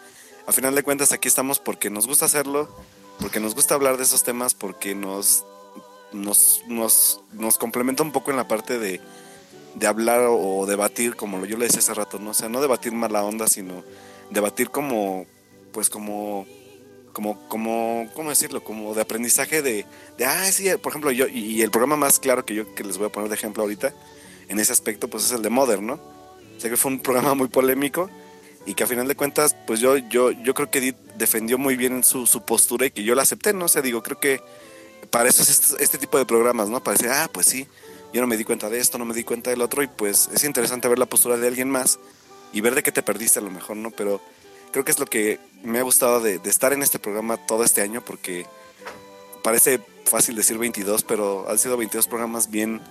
Speaker 2: a final de cuentas aquí estamos porque nos gusta hacerlo, porque nos gusta hablar de esos temas, porque nos, nos, nos, nos complementa un poco en la parte de, de hablar o debatir, como yo le decía hace rato, ¿no? O sea, no debatir mala onda, sino debatir como pues como como, como, ¿cómo decirlo? Como de aprendizaje de, de ah, sí, por ejemplo, yo, y, el programa más claro que yo que les voy a poner de ejemplo ahorita, en ese aspecto, pues es el de Modern, ¿no? sé que fue un programa muy polémico y que a final de cuentas, pues yo, yo, yo creo que Edith defendió muy bien su, su postura y que yo la acepté, ¿no? O sea, digo, creo que para eso es este, este tipo de programas, ¿no? Para decir, ah, pues sí, yo no me di cuenta de esto, no me di cuenta del otro y pues es interesante ver la postura de alguien más y ver de qué te perdiste a lo mejor, ¿no? Pero creo que es lo que me ha gustado de, estar en este programa todo este año porque parece fácil decir 22, pero han sido 22 programas bien,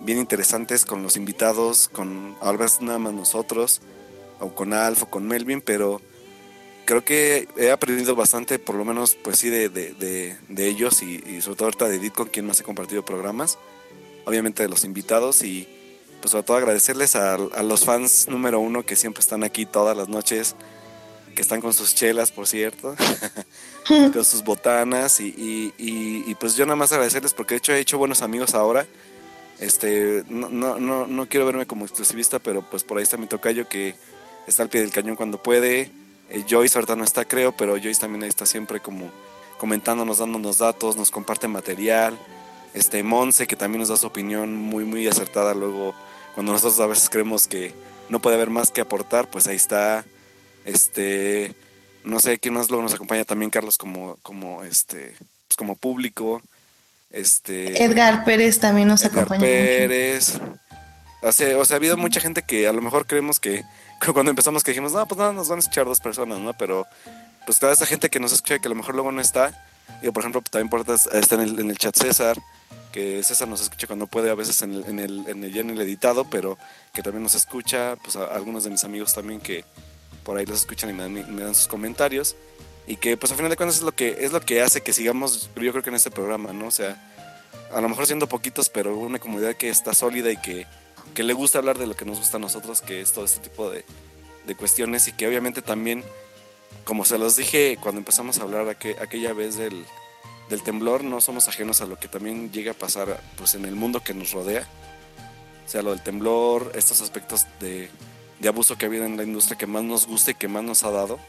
Speaker 2: bien interesantes con los invitados, con a veces nada más nosotros, o con Alf o con Melvin, pero creo que he aprendido bastante, por lo menos, pues sí, de, de, de, ellos y, sobre todo ahorita de Edith, con quien más he compartido programas, obviamente de los invitados y pues sobre todo agradecerles a, a los fans número uno que siempre están aquí todas las noches, que están con sus chelas, por cierto, con sus botanas y, pues yo nada más agradecerles porque de hecho he hecho buenos amigos ahora. Este, no, no, no, no quiero verme como exclusivista, pero pues por ahí está mi tocayo que está al pie del cañón cuando puede. Eh, Joyce ahorita no está, creo, pero Joyce también ahí está siempre como comentándonos, dándonos datos, nos comparte material. Este, Monse, que también nos da su opinión muy, muy acertada luego, cuando nosotros a veces creemos que no puede haber más que aportar, pues ahí está. Este, no sé quién más luego nos acompaña también Carlos como como este, pues como público. Este
Speaker 1: Edgar Pérez también nos Edgar acompaña.
Speaker 2: Pérez. O sea, o sea, ha habido mucha gente que a lo mejor creemos que cuando empezamos que dijimos, no, pues nada, nos van a escuchar dos personas, ¿no? Pero pues toda esa gente que nos escucha que a lo mejor luego no está, yo por ejemplo, también por está en el, en el chat César, que César nos escucha cuando puede, a veces en el, en el, en el, ya en el editado, pero que también nos escucha, pues algunos de mis amigos también que, por ahí los escuchan y me dan, sus comentarios. Y que pues a final de cuentas es lo que es lo que hace que sigamos yo creo que en este programa no o sea a lo mejor siendo poquitos pero una comunidad que está sólida y que, que le gusta hablar de lo que nos gusta a nosotros que es todo este tipo de, de cuestiones y que obviamente también como se los dije cuando empezamos a hablar aquella vez del, del temblor no somos ajenos a lo que también llega a pasar pues en el mundo que nos rodea. O sea lo del temblor estos aspectos de de abuso que ha habido en la industria que más nos gusta y que más nos ha dado,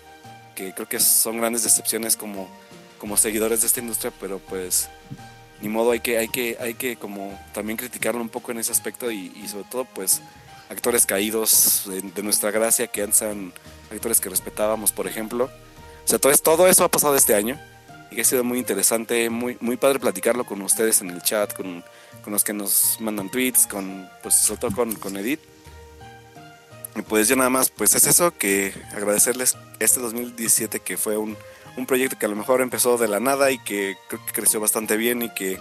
Speaker 2: que creo que son grandes decepciones como, como seguidores de esta industria, pero pues ni modo hay que, hay que, hay que como también criticarlo un poco en ese aspecto y, sobre todo pues actores caídos de, nuestra gracia que han actores que respetábamos, por ejemplo. O sea, todo, todo eso ha pasado este año y ha sido muy interesante, muy, muy padre platicarlo con ustedes en el chat, con, con los que nos mandan tweets, con, pues sobre todo con, con Edith y pues yo nada más, pues es eso, que agradecerles este 2017 que fue un, un proyecto que a lo mejor empezó de la nada y que creo que creció bastante bien y que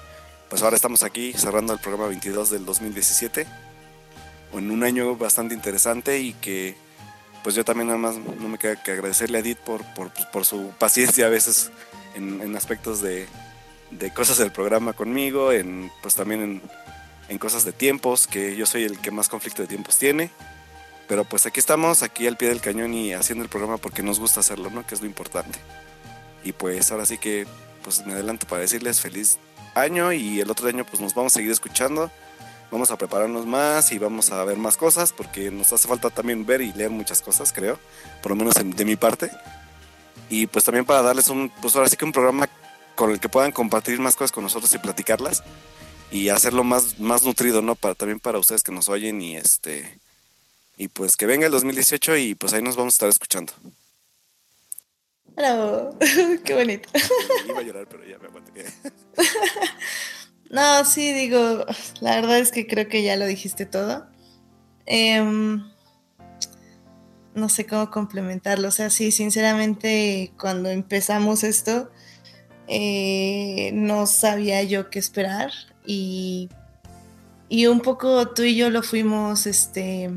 Speaker 2: pues ahora estamos aquí cerrando el programa 22 del 2017 en un año bastante interesante y que pues yo también nada más no me queda que agradecerle a Edith por, por, por su paciencia a veces en, en aspectos de, de cosas del programa conmigo, en pues también en, en cosas de tiempos, que yo soy el que más conflicto de tiempos tiene. Pero pues aquí estamos, aquí al pie del cañón y haciendo el programa porque nos gusta hacerlo, ¿no? Que es lo importante. Y pues ahora sí que pues me adelanto para decirles feliz año y el otro año pues nos vamos a seguir escuchando. Vamos a prepararnos más y vamos a ver más cosas porque nos hace falta también ver y leer muchas cosas, creo, por lo menos de mi parte. Y pues también para darles un, pues ahora sí que un programa con el que puedan compartir más cosas con nosotros y platicarlas y hacerlo más, más nutrido, ¿no? Para, también para ustedes que nos oyen y este, y pues que venga el 2018 y pues ahí nos vamos a estar escuchando.
Speaker 1: Bravo, qué bonito.
Speaker 2: Iba a llorar, pero ya me aguanté.
Speaker 1: no, sí, digo, la verdad es que creo que ya lo dijiste todo. Em, no sé cómo complementarlo. O sea, sí, sinceramente, cuando empezamos esto, eh, no sabía yo qué esperar. Y, y un poco tú y yo lo fuimos, este,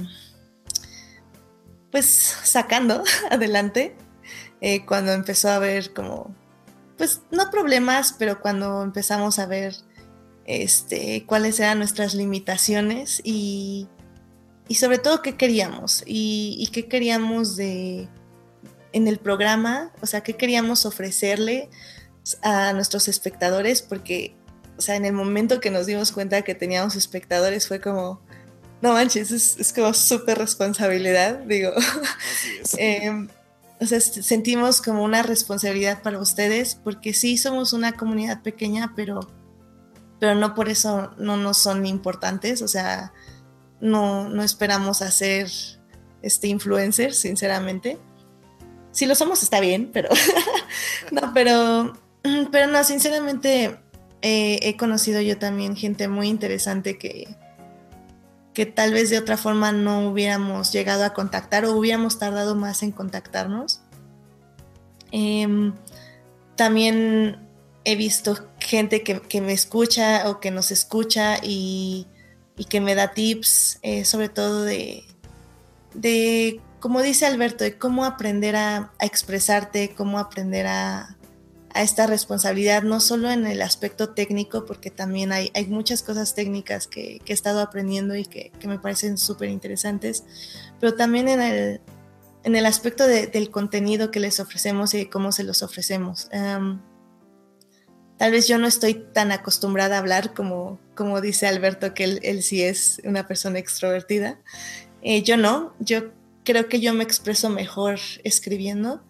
Speaker 1: pues sacando adelante. Eh, cuando empezó a haber como, pues no problemas, pero cuando empezamos a ver este, cuáles eran nuestras limitaciones y, y sobre todo qué queríamos y, qué queríamos de en el programa, o sea, qué queríamos ofrecerle a nuestros espectadores, porque, o sea, en el momento que nos dimos cuenta que teníamos espectadores fue como, no manches, es, es como súper responsabilidad, digo. Em, o sea, sentimos como una responsabilidad para ustedes, porque sí somos una comunidad pequeña, pero, pero no por eso no nos son importantes, o sea, no, no esperamos hacer este influencers, sinceramente. Si lo somos está bien, pero no, pero, pero no, sinceramente eh, he conocido yo también gente muy interesante que, que tal vez de otra forma no hubiéramos llegado a contactar o hubiéramos tardado más en contactarnos. Em, también he visto gente que, me escucha o que nos escucha y, que me da tips, eh, sobre todo de, de, como dice Alberto, de cómo aprender a expresarte, cómo aprender a, a esta responsabilidad, no solo en el aspecto técnico, porque también hay, hay muchas cosas técnicas que, he estado aprendiendo y que, me parecen súper interesantes, pero también en el, en el aspecto del contenido que les ofrecemos y cómo se los ofrecemos. tal vez yo no estoy tan acostumbrada a hablar como, como dice Alberto, que él, sí es una persona extrovertida. Eh, yo no, yo creo que yo me expreso mejor escribiendo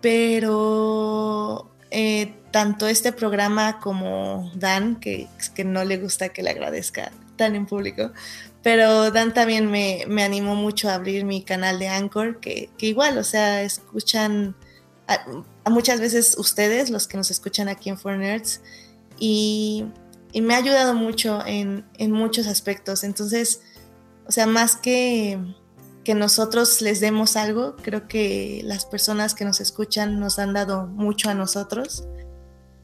Speaker 1: pero eh, tanto este programa como Dan, que, que, no le gusta que le agradezca tan en público, pero Dan también me, me animó mucho a abrir mi canal de Anchor, que, que igual, o sea, escuchan a, muchas veces ustedes, los que nos escuchan aquí en For Nerds, y, y me ha ayudado mucho en, en muchos aspectos. Entonces, o sea, más que que nosotros les demos algo. Creo que las personas que nos escuchan nos han dado mucho a nosotros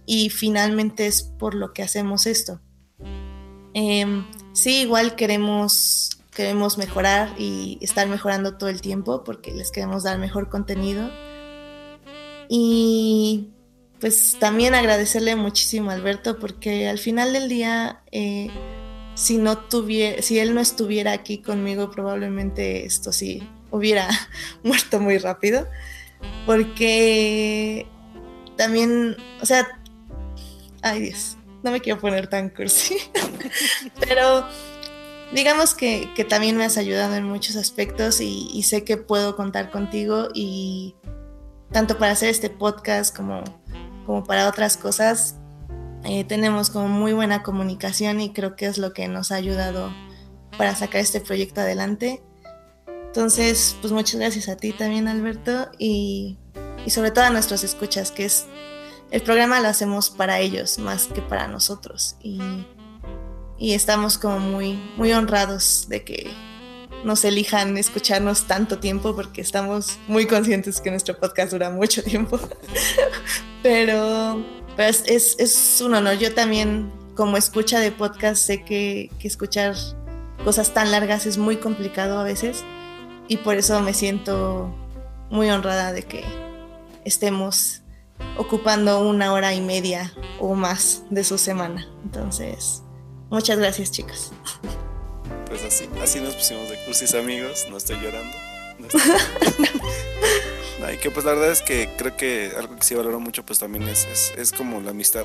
Speaker 1: y finalmente es por lo que hacemos esto. Em, sí, igual queremos, queremos mejorar y estar mejorando todo el tiempo porque les queremos dar mejor contenido. Y pues también agradecerle muchísimo a Alberto porque al final del día... Eh, si no tuviera, si él no estuviera aquí conmigo, probablemente esto sí hubiera muerto muy rápido. Porque también, o sea, ay Dios, no me quiero poner tan cursi, pero digamos que, también me has ayudado en muchos aspectos y, y, sé que puedo contar contigo y tanto para hacer este podcast como, como para otras cosas, eh, tenemos como muy buena comunicación y creo que es lo que nos ha ayudado para sacar este proyecto adelante. Entonces, pues muchas gracias a ti también, Alberto, y, y sobre todo a nuestros escuchas, que es el programa lo hacemos para ellos más que para nosotros. Y, y estamos como muy, muy honrados de que nos elijan escucharnos tanto tiempo porque estamos muy conscientes que nuestro podcast dura mucho tiempo. Pero pues es, es un honor. Yo también, como escucha de podcast, sé que, escuchar cosas tan largas es muy complicado a veces y por eso me siento muy honrada de que estemos ocupando una hora y media o más de su semana. Entonces, muchas gracias chicos.
Speaker 2: Pues así, así nos pusimos de cursis amigos, no estoy llorando. y que pues la verdad es que creo que algo que sí valoro mucho pues también es, es, como la amistad.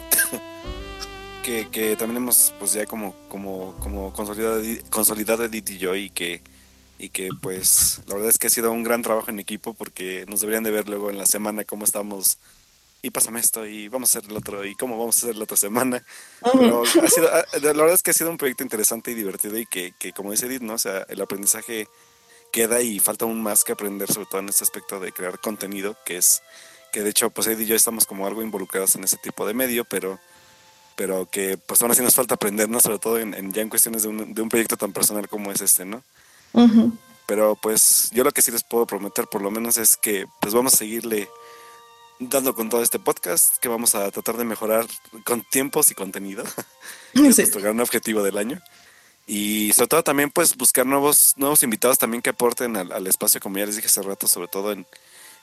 Speaker 2: que, que, también hemos pues ya como, como, como consolidado, consolidado Edith y yo y que y que pues la verdad es que ha sido un gran trabajo en equipo porque nos deberían de ver luego en la semana cómo estamos y pásame esto y vamos a hacer el otro y cómo vamos a hacer la otra semana. Pero ha sido, la verdad es que ha sido un proyecto interesante y divertido y que, que como dice Edith, ¿no? O sea, el aprendizaje queda y falta aún más que aprender sobre todo en este aspecto de crear contenido que es que de hecho pues Edith y yo estamos como algo involucrados en ese tipo de medio pero pero que pues aún así nos falta aprender, ¿no? Sobre todo en, ya en cuestiones de un, de un proyecto tan personal como es este, ¿no? Pero pues yo lo que sí les puedo prometer por lo menos es que pues vamos a seguirle dando con todo este podcast, que vamos a tratar de mejorar con tiempos y contenido, que es nuestro gran objetivo del año. Y sobre todo también pues buscar nuevos, nuevos invitados también que aporten al, espacio, como ya les dije hace rato, sobre todo en,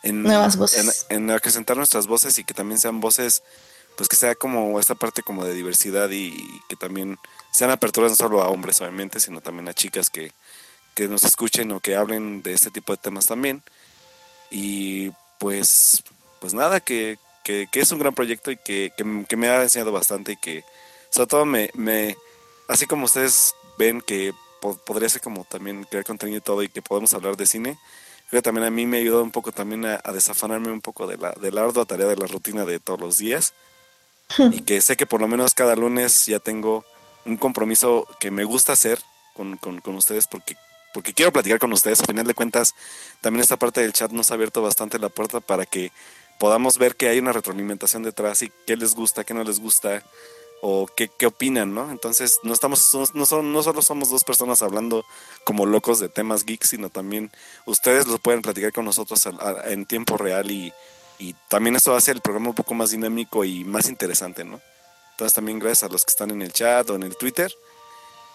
Speaker 2: en,
Speaker 1: Nuevas voces.
Speaker 2: En, acrecentar nuestras voces y que también sean voces, pues que sea como esta parte como de diversidad y, que también sean aperturas no solo a hombres obviamente, sino también a chicas que, que nos escuchen o que hablen de este tipo de temas también. Y pues, pues nada, que, que, es un gran proyecto y que, que, me ha enseñado bastante y que sobre todo me, me así como ustedes ven que podría ser como también crear contenido y todo y que podemos hablar de cine, creo que también a mí me ha ayudado un poco también a, desafanarme un poco de la, de la ardua tarea de la rutina de todos los días y que sé que por lo menos cada lunes ya tengo un compromiso que me gusta hacer con, con, con ustedes porque porque quiero platicar con ustedes. A final de cuentas, también esta parte del chat nos ha abierto bastante la puerta para que podamos ver que hay una retroalimentación detrás y qué les gusta, qué no les gusta o qué, qué opinan, ¿no? Entonces, no estamos, no, son, no solo somos dos personas hablando como locos de temas geeks, sino también ustedes lo pueden platicar con nosotros en tiempo real y, y también eso hace el programa un poco más dinámico y más interesante, ¿no? Entonces también gracias a los que están en el chat o en el Twitter.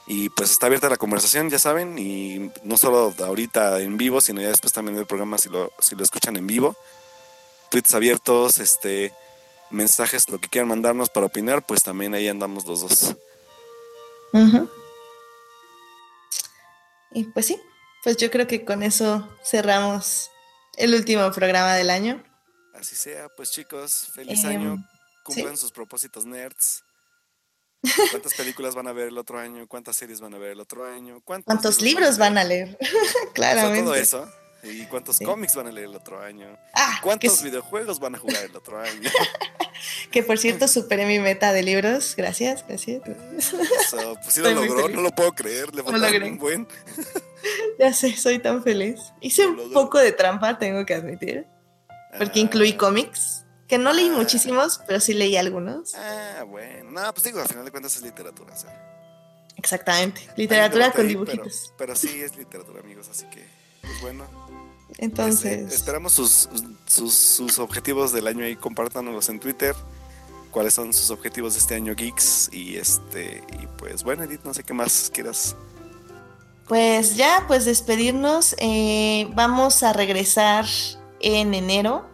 Speaker 2: Y pues está abierta la conversación, ya saben, y no solo ahorita en vivo, sino ya después también del programa si lo, si lo escuchan en vivo. Tweets abiertos, este mensajes, lo que quieran mandarnos para opinar, pues también ahí andamos los dos.
Speaker 1: Y pues sí, pues yo creo que con eso cerramos el último programa del año.
Speaker 2: Así sea, pues chicos, feliz año, em, cumplan sus propósitos nerds. ¿Cuántas películas van a ver el otro año? ¿Cuántas series van a ver el otro año?
Speaker 1: ¿Cuántos, libros van a leer? Claramente.
Speaker 2: todo eso. ¿Y cuántos cómics van a leer el otro año? Ah, ¿Cuántos videojuegos van a jugar el otro año?
Speaker 1: que por cierto superé mi meta de libros. Gracias, gracias.
Speaker 2: Eso, pues sí lo logró, no lo puedo creer. Le un buen.
Speaker 1: ya sé, soy tan feliz. Hice un poco de trampa, tengo que admitir. Porque incluí ah. cómics que no leí ah. muchísimos, pero sí leí algunos.
Speaker 2: Ah, bueno. No, pues digo, al final de cuentas es literatura,
Speaker 1: Exactamente. Literatura con dibujitos.
Speaker 2: Pero, sí es literatura, amigos, así que, pues bueno.
Speaker 1: Entonces.
Speaker 2: Este, esperamos sus, sus, objetivos del año ahí, compártanos en Twitter. Cuáles son sus objetivos de este año Geeks. Y este, y pues bueno, Edith, no sé qué más quieras.
Speaker 1: Pues ya, pues despedirnos. Eh, vamos a regresar en enero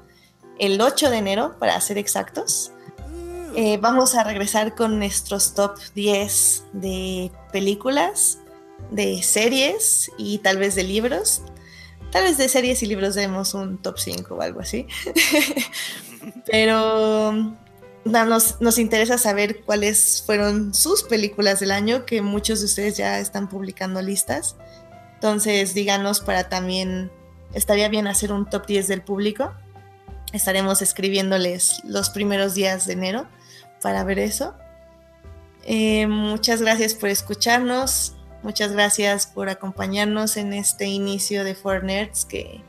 Speaker 1: el 8 de enero, para ser exactos. Eh, vamos a regresar con nuestros top 10 de películas, de series y tal vez de libros. Tal vez de series y libros demos un top 5 o algo así. Pero nos, nos, interesa saber cuáles fueron sus películas del año, que muchos de ustedes ya están publicando listas. Entonces díganos para también, estaría bien hacer un top 10 del público estaremos escribiéndoles los primeros días de enero para ver eso. Eh, muchas gracias por escucharnos, muchas gracias por acompañarnos en este inicio de Four Nerds que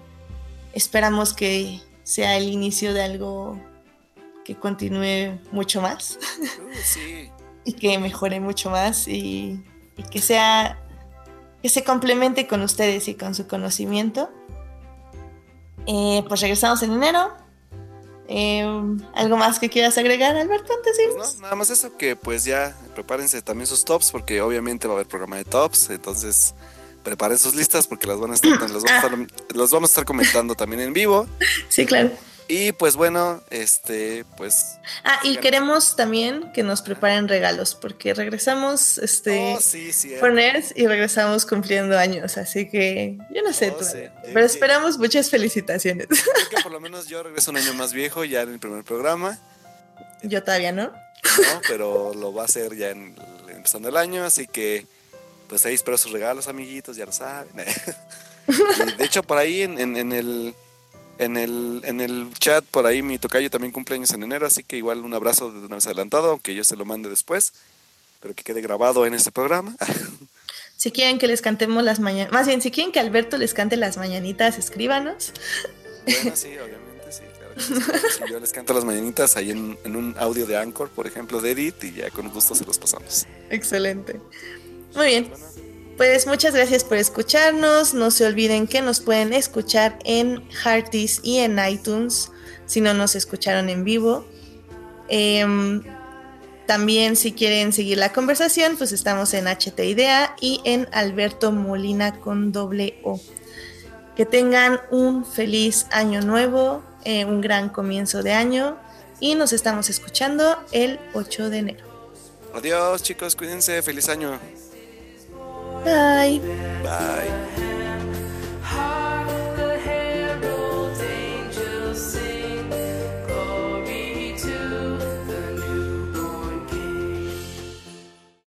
Speaker 1: esperamos que sea el inicio de algo que continúe mucho más.
Speaker 2: Uh,
Speaker 1: y que mejore mucho más y, que sea que se complemente con ustedes y con su conocimiento. Eh, pues regresamos en enero Em, ¿Algo más que quieras agregar, Alberto, antes
Speaker 2: pues no, nada más eso, que pues ya prepárense también sus tops, porque obviamente va a haber programa de tops, entonces preparen sus listas porque las van a estar, vamos a estar, los vamos a estar comentando también en vivo.
Speaker 1: Sí, claro.
Speaker 2: Y pues bueno, este, pues.
Speaker 1: Ah, y queremos también que nos preparen regalos, porque regresamos, este,
Speaker 2: oh, sí,
Speaker 1: y regresamos cumpliendo años, así que yo no sé, oh, pero esperamos muchas felicitaciones.
Speaker 2: Creo que por lo menos yo regreso un año más viejo ya en el primer programa.
Speaker 1: Yo todavía no.
Speaker 2: No, pero lo va a hacer ya en, empezando el año, así que pues ahí espero sus regalos, amiguitos, ya lo saben. de hecho, por ahí en, en el en el, en el chat por ahí mi tocayo también cumpleaños en enero, así que igual un abrazo de una vez adelantado, aunque yo se lo mande después, pero que quede grabado en este programa.
Speaker 1: Si quieren que les cantemos las mañanitas, más bien, si quieren que Alberto les cante las mañanitas, escríbanos.
Speaker 2: Bueno, sí, obviamente, sí, claro. yo les canto las mañanitas ahí en, en, un audio de Anchor, por ejemplo, de Edith, y ya con gusto se los pasamos.
Speaker 1: Excelente. Muy bien. Pues muchas gracias por escucharnos. No se olviden que nos pueden escuchar en Hearties y en iTunes si no nos escucharon en vivo. Em, también si quieren seguir la conversación, pues estamos en HT Idea y en Alberto Molina con doble O. Que tengan un feliz año nuevo, eh, un gran comienzo de año y nos estamos escuchando el 8 de enero.
Speaker 2: Adiós chicos, cuídense, feliz año.
Speaker 1: Bye.
Speaker 2: Bye.